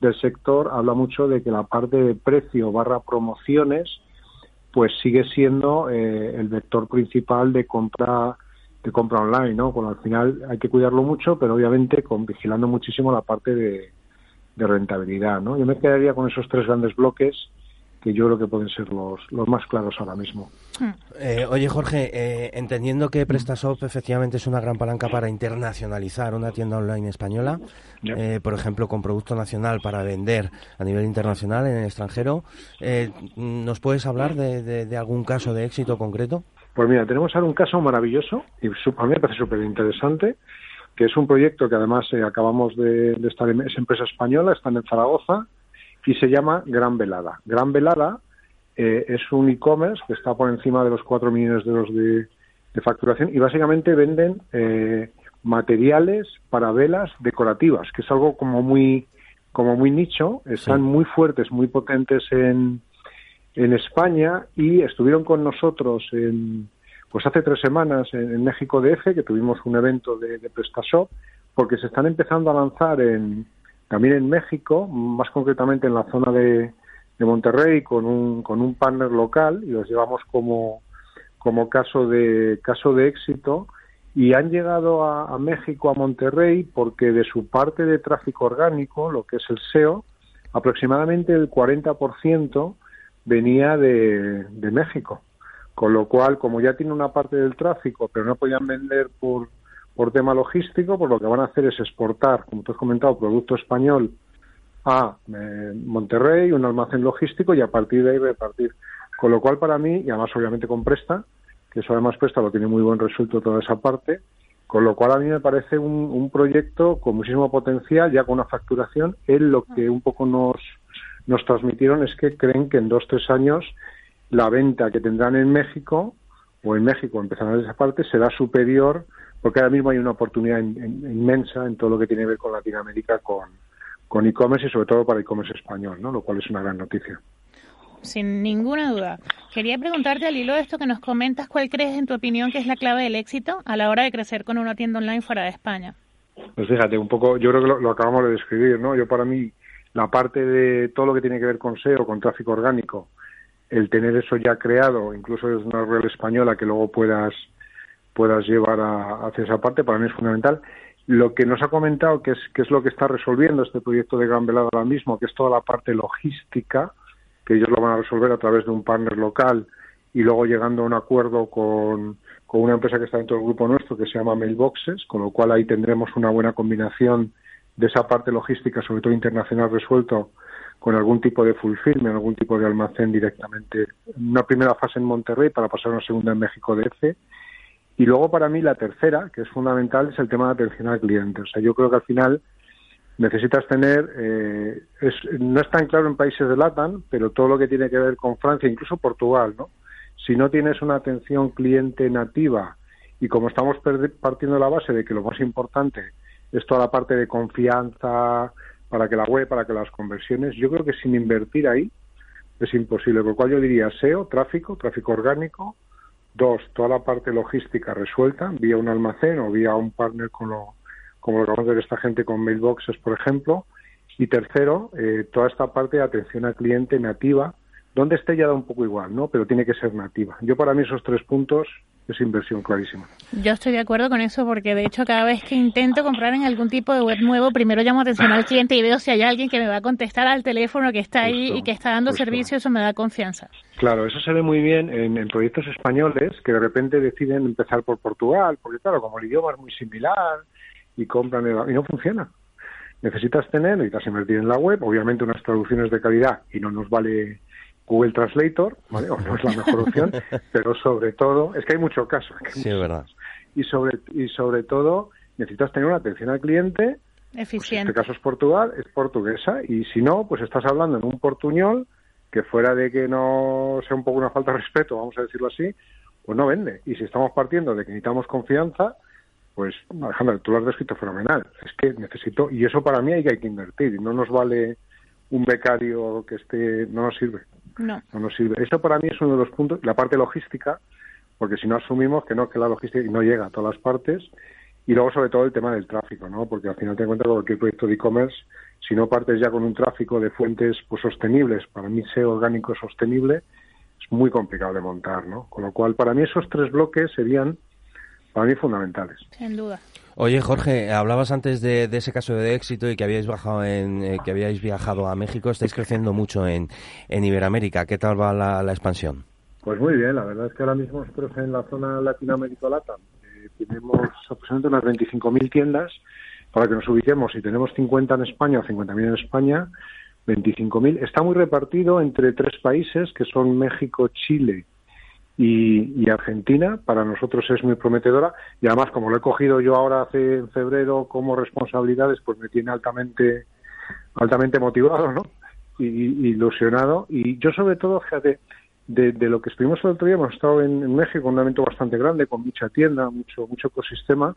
del sector habla mucho de que la parte de precio barra promociones pues sigue siendo eh, el vector principal de compra de compra online, ¿no? Bueno, al final hay que cuidarlo mucho, pero obviamente con vigilando muchísimo la parte de, de rentabilidad, ¿no? Yo me quedaría con esos tres grandes bloques que yo creo que pueden ser los, los más claros ahora mismo. Eh, oye, Jorge, eh, entendiendo que PrestaShop efectivamente es una gran palanca para internacionalizar una tienda online española, eh, por ejemplo, con producto nacional para vender a nivel internacional en el extranjero, ¿nos puedes hablar de, algún caso de éxito concreto? Pues mira, tenemos ahora un caso maravilloso y a mí me parece súper interesante, que es un proyecto que además acabamos de, de estar en, es empresa española, están en Zaragoza y se llama Gran Velada. Gran Velada eh, es un e-commerce que está por encima de los 4 millones de euros de, facturación y básicamente venden eh, materiales para velas decorativas, que es algo como muy como muy nicho, están muy fuertes, muy potentes en, en España y estuvieron con nosotros en, pues hace tres semanas en, México DF, que tuvimos un evento de, de PrestaShop, porque se están empezando a lanzar en, también en México, más concretamente en la zona de, de Monterrey con un, con un partner local y los llevamos como, como caso de caso de éxito y han llegado a, México a Monterrey porque de su parte de tráfico orgánico, lo que es el SEO, aproximadamente el 40% venía de, de México. Con lo cual, como ya tiene una parte del tráfico, pero no podían vender por, por tema logístico, pues lo que van a hacer es exportar, como tú has comentado, producto español a eh, Monterrey, un almacén logístico y a partir de ahí repartir. Con lo cual para mí, y además obviamente con Presta, que eso además Presta lo tiene muy buen resuelto toda esa parte, con lo cual a mí me parece un, un proyecto con muchísimo potencial, ya con una facturación. Él lo que un poco nos, nos transmitieron es que creen que en dos, tres años la venta que tendrán en México, o en México empezarán de esa parte, será superior, porque ahora mismo hay una oportunidad inmensa en todo lo que tiene que ver con Latinoamérica, con, con e-commerce y sobre todo para e-commerce español, ¿no? lo cual es una gran noticia. Sin ninguna duda. Quería preguntarte al hilo de esto que nos comentas, ¿cuál crees en tu opinión que es la clave del éxito a la hora de crecer con una tienda online fuera de España? Pues fíjate, un poco, yo creo que lo, acabamos de describir, ¿no? Yo para mí, la parte de todo lo que tiene que ver con SEO, con tráfico orgánico, el tener eso ya creado, incluso es una red española que luego puedas puedas llevar a, hacia esa parte, para mí es fundamental. Lo que nos ha comentado, que es, que es lo que está resolviendo este proyecto de Gran Velada ahora mismo, que es toda la parte logística, que ellos lo van a resolver a través de un partner local y luego llegando a un acuerdo con, con una empresa que está dentro del grupo nuestro que se llama Mailboxes, con lo cual ahí tendremos una buena combinación de esa parte logística, sobre todo internacional, resuelto con algún tipo de fulfillment, algún tipo de almacén directamente. Una primera fase en Monterrey para pasar a una segunda en México DF y luego para mí la tercera, que es fundamental, es el tema de atención al cliente. O sea, yo creo que al final necesitas tener, eh, no es tan claro en países de LATAM, pero todo lo que tiene que ver con Francia, incluso Portugal, ¿no? Si no tienes una atención cliente nativa y como estamos partiendo de la base de que lo más importante es toda la parte de confianza para que la web, para que las conversiones, yo creo que sin invertir ahí es imposible. Por lo cual yo diría SEO, tráfico, tráfico orgánico, Dos, toda la parte logística resuelta vía un almacén o vía un partner con lo, como lo acabamos de ver esta gente con mailboxes, por ejemplo. Y tercero, eh, toda esta parte de atención al cliente nativa, donde esté ya da un poco igual, ¿no? Pero tiene que ser nativa. Yo para mí esos tres puntos es inversión clarísima. Yo estoy de acuerdo con eso porque de hecho cada vez que intento comprar en algún tipo de web nuevo, primero llamo atención al cliente y veo si hay alguien que me va a contestar al teléfono que está ahí y que está dando servicio, eso me da confianza. Claro, eso se ve muy bien en, proyectos españoles que de repente deciden empezar por Portugal, porque claro, como el idioma es muy similar y compran y no funciona. Necesitas tener, necesitas invertir en la web, obviamente unas traducciones de calidad y no nos vale Google Translator, ¿vale? O no es la mejor opción, *laughs* pero sobre todo, es que hay mucho caso. sí, es verdad. Y sobre, y sobre todo, necesitas tener una atención al cliente. Eficiente. Pues en este caso es Portugal, es portuguesa, y si no, pues estás hablando en un portuñol que fuera de que no sea un poco una falta de respeto, vamos a decirlo así, pues no vende. Y si estamos partiendo de que necesitamos confianza, pues Alejandra, tú lo has descrito fenomenal. Es que necesito, y eso para mí hay que, hay que invertir, y no nos vale un becario que esté, no nos sirve. No. No nos sirve. Eso para mí es uno de los puntos, la parte logística, porque si no asumimos que no, que la logística no llega a todas las partes, y luego sobre todo el tema del tráfico, ¿no? Porque al final te encuentras con cualquier proyecto de e-commerce, si no partes ya con un tráfico de fuentes pues sostenibles, para mí ser orgánico sostenible, es muy complicado de montar, ¿no? Con lo cual, para mí esos tres bloques serían, para mí, fundamentales. Sin duda. Oye, Jorge, hablabas antes de, ese caso de éxito y que habíais bajado en, eh, que habíais viajado a México. Estáis creciendo mucho en, en Iberoamérica. ¿Qué tal va la, expansión? Pues muy bien. La verdad es que ahora mismo nosotros en la zona Latinoamérica Lata eh, tenemos aproximadamente unas 25.000 tiendas. Para que nos ubiquemos, si tenemos 50 en España o 50.000 en España, 25.000. Está muy repartido entre tres países que son México, Chile y, Argentina. Para nosotros es muy prometedora y además como lo he cogido yo ahora hace en febrero como responsabilidades, pues me tiene altamente altamente motivado, ¿no? Y, ilusionado. Y yo sobre todo, fíjate, de, lo que estuvimos el otro día, hemos estado en, en México, un evento bastante grande, con mucha tienda, mucho, mucho ecosistema,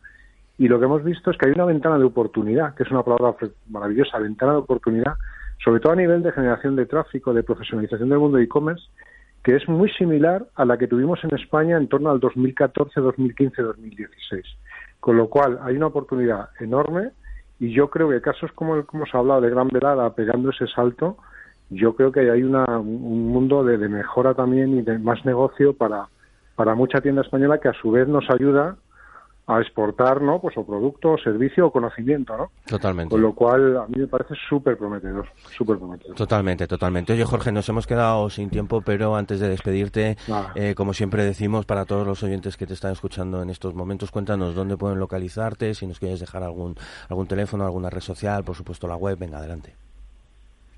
y lo que hemos visto es que hay una ventana de oportunidad, que es una palabra maravillosa, ventana de oportunidad, sobre todo a nivel de generación de tráfico, de profesionalización del mundo de e-commerce, que es muy similar a la que tuvimos en España en torno al 2014, 2015, 2016. Con lo cual hay una oportunidad enorme y yo creo que casos como el que hemos hablado de Gran Velada pegando ese salto, yo creo que hay una, un mundo de, de, mejora también y de más negocio para, para mucha tienda española que a su vez nos ayuda a exportar, ¿no? Pues o producto, o servicio o conocimiento, ¿no? Totalmente. Con lo cual a mí me parece súper prometedor, súper prometedor. Totalmente, totalmente. Oye, Jorge, nos hemos quedado sin tiempo, pero antes de despedirte, eh, como siempre decimos para todos los oyentes que te están escuchando en estos momentos, cuéntanos dónde pueden localizarte, si nos quieres dejar algún algún teléfono, alguna red social, por supuesto la web, venga, adelante.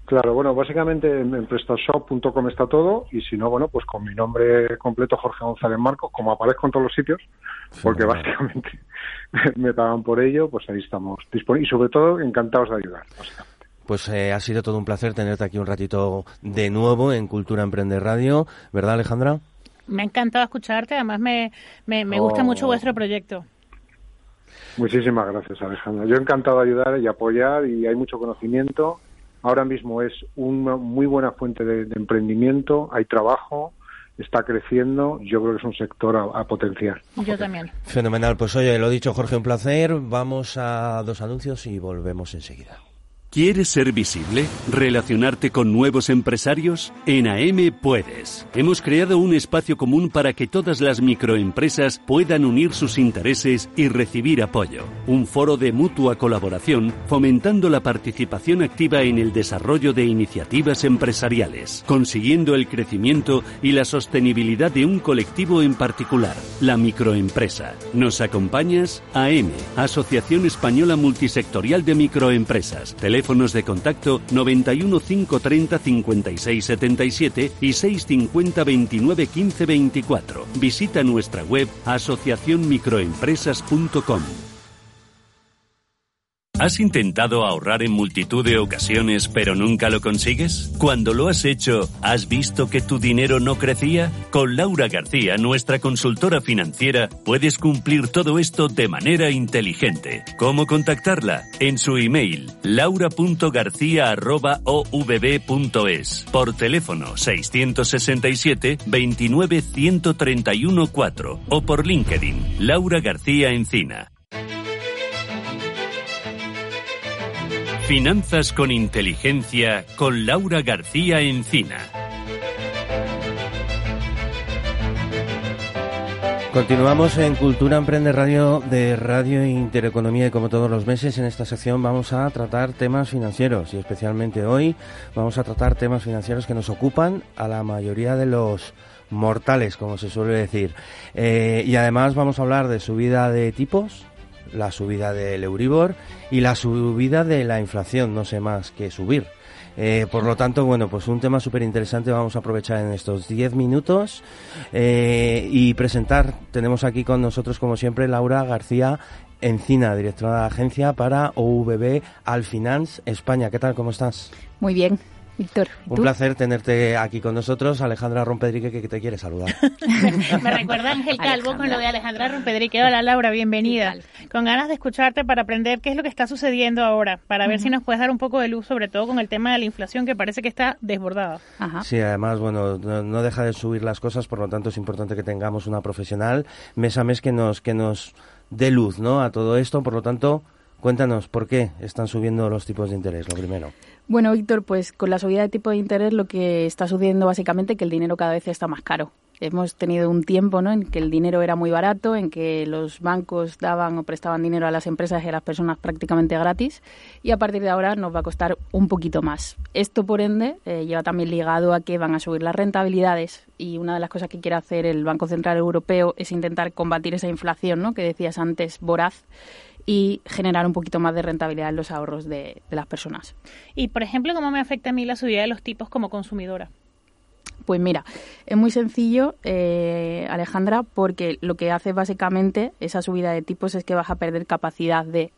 Claro, bueno, básicamente en prestashop.com está todo y si no, bueno, pues con mi nombre completo Jorge González Marcos, como aparezco en todos los sitios, porque básicamente *laughs* me pagan por ello, pues ahí estamos disponibles y sobre todo encantados de ayudar. Pues eh, ha sido todo un placer tenerte aquí un ratito de nuevo en Cultura Emprende Radio, ¿verdad Alejandra? Me ha encantado escucharte, además me, me, me gusta mucho oh. vuestro proyecto. Muchísimas gracias Alejandra. Yo encantado de ayudar y apoyar y hay mucho conocimiento ahora mismo es una muy buena fuente de, emprendimiento, hay trabajo, está creciendo, yo creo que es un sector a, a, potenciar. Yo también. Fenomenal, pues oye, lo dicho Jorge, un placer, vamos a dos anuncios y volvemos enseguida. ¿Quieres ser visible? ¿Relacionarte con nuevos empresarios? En AM puedes. Hemos creado un espacio común para que todas las microempresas puedan unir sus intereses y recibir apoyo. Un foro de mutua colaboración fomentando la participación activa en el desarrollo de iniciativas empresariales, consiguiendo el crecimiento y la sostenibilidad de un colectivo en particular, la microempresa. ¿Nos acompañas? AM, Asociación Española Multisectorial de Microempresas. Teléfonos de contacto 91 530 56 77 y 650 29 15 24. Visita nuestra web asociacionmicroempresas.com. ¿Has intentado ahorrar en multitud de ocasiones pero nunca lo consigues? Cuando lo has hecho, ¿has visto que tu dinero no crecía? Con Laura García, nuestra consultora financiera, puedes cumplir todo esto de manera inteligente. ¿Cómo contactarla? En su email, laura.garcía.ovb.es, por teléfono 667 29 131 4 o por LinkedIn, Laura García Encina. Finanzas con Inteligencia con Laura García Encina. Continuamos en Cultura Emprende Radio de Radio Intereconomía y como todos los meses en esta sección vamos a tratar temas financieros y especialmente hoy vamos a tratar temas financieros que nos ocupan a la mayoría de los mortales, como se suele decir. Eh, y además vamos a hablar de subida de tipos, la subida del Euribor y la subida de la inflación, no sé más que subir. Eh, por lo tanto, bueno, pues un tema súper interesante vamos a aprovechar en estos 10 minutos eh, y presentar, tenemos aquí con nosotros como siempre Laura García Encina, directora de la agencia para OVB Alfinance España. ¿Qué tal? ¿Cómo estás? Muy bien, Víctor. Un placer tenerte aquí con nosotros. Alejandra Rompedrique, que te quiere saludar. *laughs* Me recuerda Ángel Calvo con lo de Alejandra Rompedrique. Hola Laura, bienvenida. Con ganas de escucharte para aprender qué es lo que está sucediendo ahora, para ver si nos puedes dar un poco de luz, sobre todo con el tema de la inflación que parece que está desbordada. Sí, además, bueno, no, deja de subir las cosas, por lo tanto es importante que tengamos una profesional mes a mes que nos, que nos dé luz ¿no? a todo esto. Por lo tanto, cuéntanos por qué están subiendo los tipos de interés, lo primero. Bueno, Víctor, pues con la subida de tipo de interés lo que está sucediendo básicamente es que el dinero cada vez está más caro. Hemos tenido un tiempo ¿no? en que el dinero era muy barato, en que los bancos daban o prestaban dinero a las empresas y a las personas prácticamente gratis, y a partir de ahora nos va a costar un poquito más. Esto, por ende, eh, lleva también ligado a que van a subir las rentabilidades y una de las cosas que quiere hacer el Banco Central Europeo es intentar combatir esa inflación ¿no? que decías antes, voraz, y generar un poquito más de rentabilidad en los ahorros de, de las personas. Y, por ejemplo, ¿cómo me afecta a mí la subida de los tipos como consumidora? Pues mira, es muy sencillo, eh, Alejandra, porque lo que hace básicamente esa subida de tipos es que vas a perder capacidad de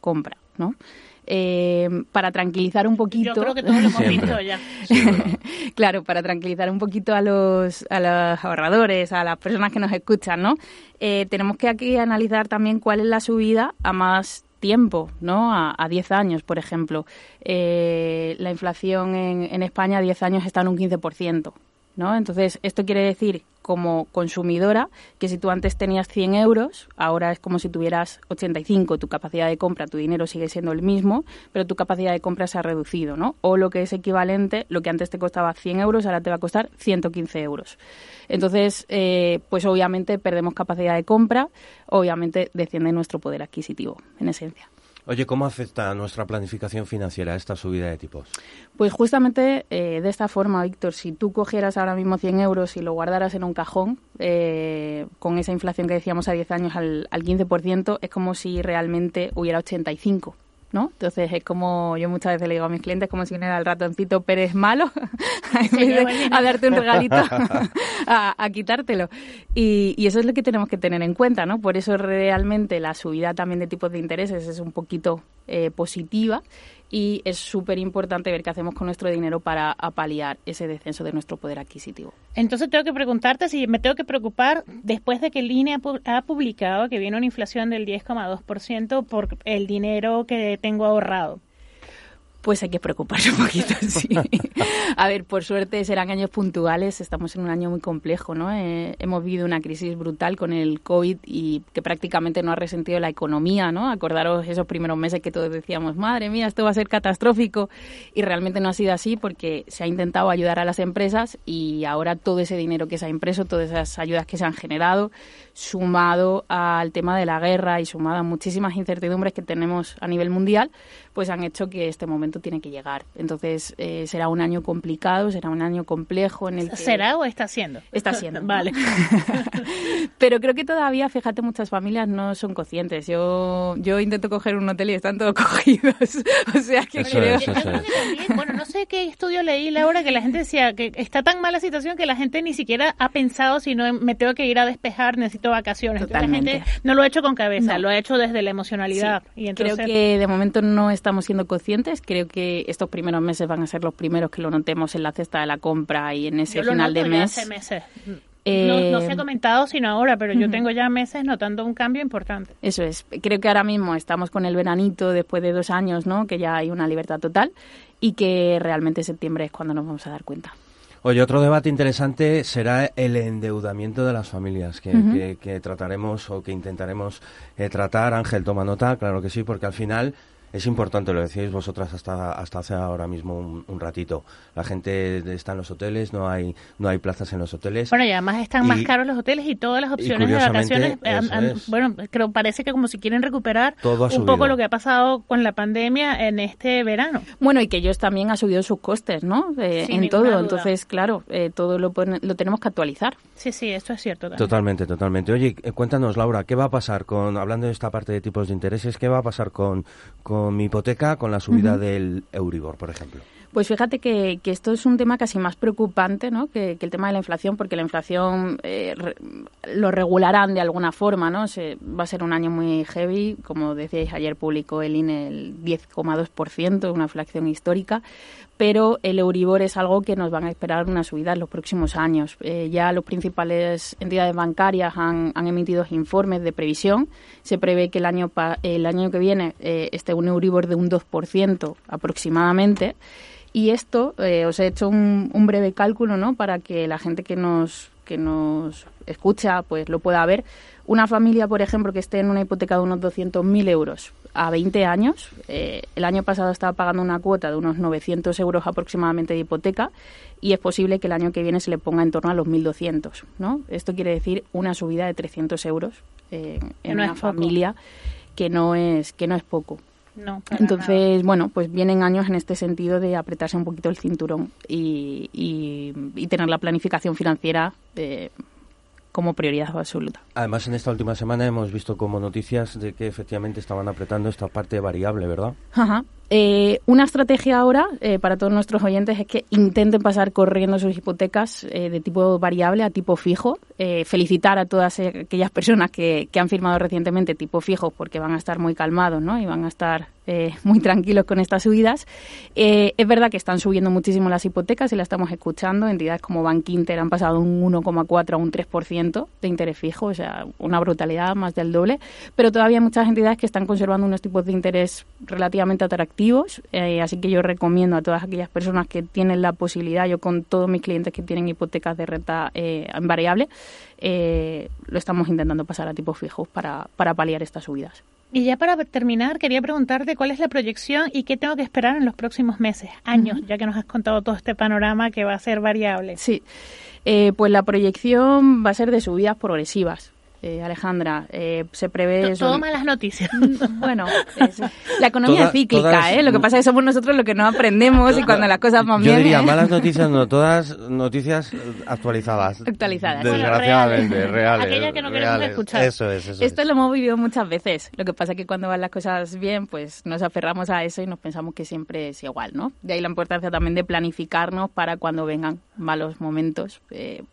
compra, ¿no? Eh, para tranquilizar un poquito. Yo creo que todos lo hemos visto ya. *laughs* claro, para tranquilizar un poquito a los, a los ahorradores, a las personas que nos escuchan, ¿no? Eh, tenemos que aquí analizar también cuál es la subida a más tiempo, ¿no? A, a 10 años, por ejemplo. Eh, la inflación en, en España a 10 años está en un 15%. ¿No? Entonces, esto quiere decir, como consumidora, que si tú antes tenías 100 euros, ahora es como si tuvieras 85. Tu capacidad de compra, tu dinero sigue siendo el mismo, pero tu capacidad de compra se ha reducido, ¿no? O lo que es equivalente, lo que antes te costaba 100 euros, ahora te va a costar 115 euros. Entonces, eh, pues obviamente perdemos capacidad de compra, obviamente desciende nuestro poder adquisitivo, en esencia. Oye, ¿cómo afecta a nuestra planificación financiera esta subida de tipos? Pues justamente eh, de esta forma, Víctor, si tú cogieras ahora mismo 100 euros y lo guardaras en un cajón, eh, con esa inflación que decíamos a 10 años al, al 15%, es como si realmente hubiera 85 ¿no? Entonces es como yo muchas veces le digo a mis clientes como si viniera el ratoncito Pérez malo *laughs* a darte un regalito *laughs* a, quitártelo y, y, eso es lo que tenemos que tener en cuenta, ¿no? Por eso realmente la subida también de tipos de intereses es un poquito eh, positiva y es súper importante ver qué hacemos con nuestro dinero para paliar ese descenso de nuestro poder adquisitivo. Entonces tengo que preguntarte si me tengo que preocupar después de que el INE ha publicado que viene una inflación del 10,2% por el dinero que tengo ahorrado pues hay que preocuparse un poquito, *laughs* sí. A ver, por suerte serán años puntuales, estamos en un año muy complejo, ¿no? Eh, hemos vivido una crisis brutal con el COVID y que prácticamente no ha resentido la economía, ¿no? Acordaros esos primeros meses que todos decíamos, madre mía, esto va a ser catastrófico y realmente no ha sido así porque se ha intentado ayudar a las empresas y ahora todo ese dinero que se ha impreso, todas esas ayudas que se han generado, sumado al tema de la guerra y sumado a muchísimas incertidumbres que tenemos a nivel mundial, pues han hecho que este momento tiene que llegar. Entonces eh, será un año complicado, será un año complejo en el que... ¿Será o está siendo? Está siendo. *laughs* vale. *laughs* Pero creo que todavía, fíjate, muchas familias no son conscientes. Yo yo intento coger un hotel y están todos *laughs* cogidos. o sea que creo... bueno, no sé qué estudio leí, Laura, que la gente decía que está tan mala situación que la gente ni siquiera ha pensado si no me tengo que ir a despejar, necesito vacaciones. Totalmente. la gente no lo ha hecho con cabeza, lo ha hecho desde la emocionalidad. Y entonces... Creo que de momento no estamos siendo conscientes. Creo que estos primeros meses van a ser los primeros que lo notemos en la cesta de la compra y en ese final de mes. hace meses. Eh, no, se ha comentado sino ahora, pero yo tengo ya meses notando un cambio importante. Eso es. Creo que ahora mismo estamos con el veranito después de dos años, ¿no? Que ya hay una libertad total y que realmente septiembre es cuando nos vamos a dar cuenta. Oye, otro debate interesante será el endeudamiento de las familias, que, que, trataremos o que intentaremos eh, tratar. Ángel, toma nota, claro que sí, porque al final es importante, lo decíais vosotras hasta, hasta hace ahora mismo un, ratito. La gente está en los hoteles, no hay, no hay plazas en los hoteles. Bueno, y además están más caros los hoteles y todas las opciones de vacaciones. bueno, creo parece que como si quieren recuperar un poco lo que ha pasado con la pandemia en este verano. Bueno, y que ellos también han subido sus costes, ¿no? Eh, en todo. Entonces, claro, eh, todo lo, lo tenemos que actualizar. Sí, sí, esto es cierto. Totalmente, totalmente. Oye, eh, cuéntanos, Laura, ¿qué va a pasar con, hablando de esta parte de tipos de intereses, qué va a pasar con, con mi hipoteca con la subida del Euribor, por ejemplo? Pues fíjate que, esto es un tema casi más preocupante ¿no? que, el tema de la inflación, porque la inflación eh, lo regularán de alguna forma, ¿no? Se, va a ser un año muy heavy, como decíais ayer publicó el INE el 10,2%, una inflación histórica, pero el Euribor es algo que nos van a esperar una subida en los próximos años. Eh, ya las principales entidades bancarias han, emitido informes de previsión. Se prevé que el año, el año que viene eh, esté un Euribor de un 2% aproximadamente. Y esto, eh, os he hecho un, breve cálculo, ¿no? Para que la gente que nos, que nos escucha pues lo pueda ver. Una familia, por ejemplo, que esté en una hipoteca de unos 200.000 euros a 20 años, eh, el año pasado estaba pagando una cuota de unos 900 euros aproximadamente de hipoteca y es posible que el año que viene se le ponga en torno a los 1.200. ¿no? Esto quiere decir una subida de 300 euros eh, en una familia que no es que no es poco. No, Entonces, bueno, pues vienen años en este sentido de apretarse un poquito el cinturón y, y, tener la planificación financiera eh, como prioridad absoluta. Además, en esta última semana hemos visto como noticias de que efectivamente estaban apretando esta parte variable, ¿verdad? Ajá. Eh, una estrategia ahora eh, para todos nuestros oyentes es que intenten pasar corriendo sus hipotecas eh, de tipo variable a tipo fijo. felicitar a todas aquellas personas que, que, han firmado recientemente tipo fijo porque van a estar muy calmados ¿no? y van a estar *laughs* muy tranquilos con estas subidas. es verdad que están subiendo muchísimo las hipotecas y la estamos escuchando. Entidades como Bank Inter han pasado un 1,4 a un 3% de interés fijo, o sea, una brutalidad más del doble. Pero todavía hay muchas entidades que están conservando unos tipos de interés relativamente atractivos eh, así que yo recomiendo a todas aquellas personas que tienen la posibilidad, yo con todos mis clientes que tienen hipotecas de renta eh, variable, eh, lo estamos intentando pasar a tipos fijos para, para paliar estas subidas. Y ya para terminar, quería preguntarte cuál es la proyección y qué tengo que esperar en los próximos meses, años, ya que nos has contado todo este panorama que va a ser variable. Sí, pues la proyección va a ser de subidas progresivas. Eh, Alejandra, eh, se prevé... Todo malas noticias. *laughs* bueno, la economía es cíclica, ¿eh? Lo que pasa es que somos nosotros los que no aprendemos y cuando las cosas van bien... Yo diría, malas *laughs* noticias no, todas noticias actualizadas. Actualizadas. Desgraciadamente, reales. Aquella que no queremos escuchar. Eso es, eso Esto lo hemos vivido muchas veces. Lo que pasa es que cuando van las cosas bien, pues nos aferramos a eso y nos pensamos que siempre es igual, ¿no? De ahí la importancia también de planificarnos para cuando vengan malos momentos,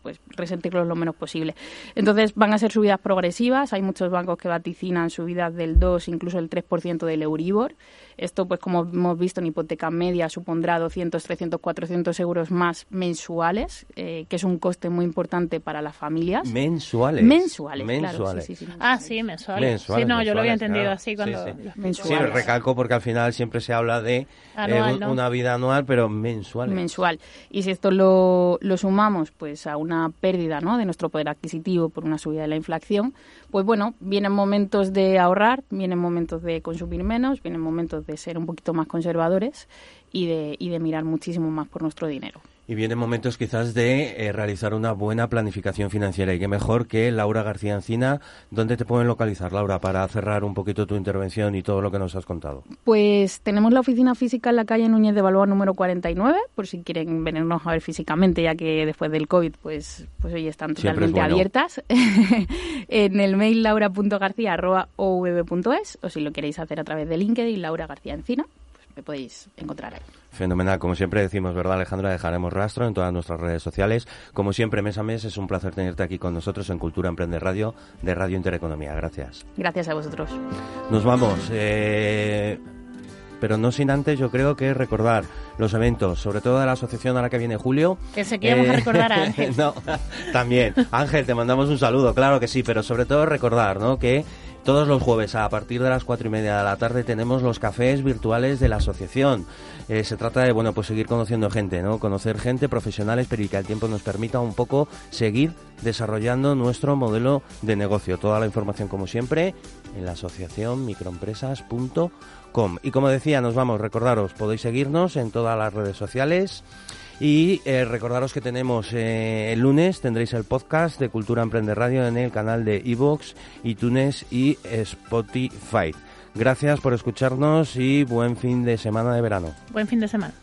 pues resentirlos lo menos posible. Entonces van a ser subidas progresivas. Hay muchos bancos que vaticinan subidas del 2, incluso el 3% del Euribor. Esto, pues como hemos visto en hipoteca media, supondrá 200, 300, 400 euros más mensuales, eh, que es un coste muy importante para las familias. ¿Mensuales? Mensuales, Claro, sí, sí, Ah, sí, mensuales. sí, no, yo lo había entendido así cuando... Sí, recalco porque al final siempre se habla de eh, una vida anual, pero mensual. Mensual. Y si esto lo, lo sumamos pues a una pérdida ¿no? de nuestro poder adquisitivo por una subida de la inflación, pues bueno, vienen momentos de ahorrar, vienen momentos de consumir menos, vienen momentos de ser un poquito más conservadores y de, y de mirar muchísimo más por nuestro dinero. Y vienen momentos quizás de eh, realizar una buena planificación financiera. Y qué mejor que Laura García Encina. ¿Dónde te pueden localizar, Laura, para cerrar un poquito tu intervención y todo lo que nos has contado? Pues tenemos la oficina física en la calle Núñez de Balboa número 49, por si quieren venirnos a ver físicamente, ya que después del COVID, pues, pues hoy están totalmente abiertas. *laughs* en el mail laura.garcía.ov.es o si lo queréis hacer a través de LinkedIn, Laura García Encina, pues me podéis encontrar ahí. Fenomenal, como siempre decimos, ¿verdad Alejandra? Dejaremos rastro en todas nuestras redes sociales. Como siempre, mes a mes, es un placer tenerte aquí con nosotros en Cultura Emprende Radio de Radio Intereconomía. Gracias. Gracias a vosotros. Nos vamos. Eh, pero no sin antes, yo creo que recordar los eventos, sobre todo de la asociación a la que viene Julio. Que se queremos eh, recordar a *laughs* Ángel. no, también. Ángel, te mandamos un saludo, claro que sí, pero sobre todo recordar, ¿no? Que todos los jueves a partir de las cuatro y media de la tarde tenemos los cafés virtuales de la asociación. Eh, se trata de bueno pues seguir conociendo gente, ¿no? Conocer gente, profesionales, pero y que al tiempo nos permita un poco seguir desarrollando nuestro modelo de negocio. Toda la información como siempre en la asociación microempresas.com. Y como decía, nos vamos, recordaros, podéis seguirnos en todas las redes sociales. Y eh, recordaros que tenemos eh, el lunes, tendréis el podcast de Cultura Emprende Radio en el canal de iVoox, iTunes y Spotify. Gracias por escucharnos y buen fin de semana de verano. Buen fin de semana.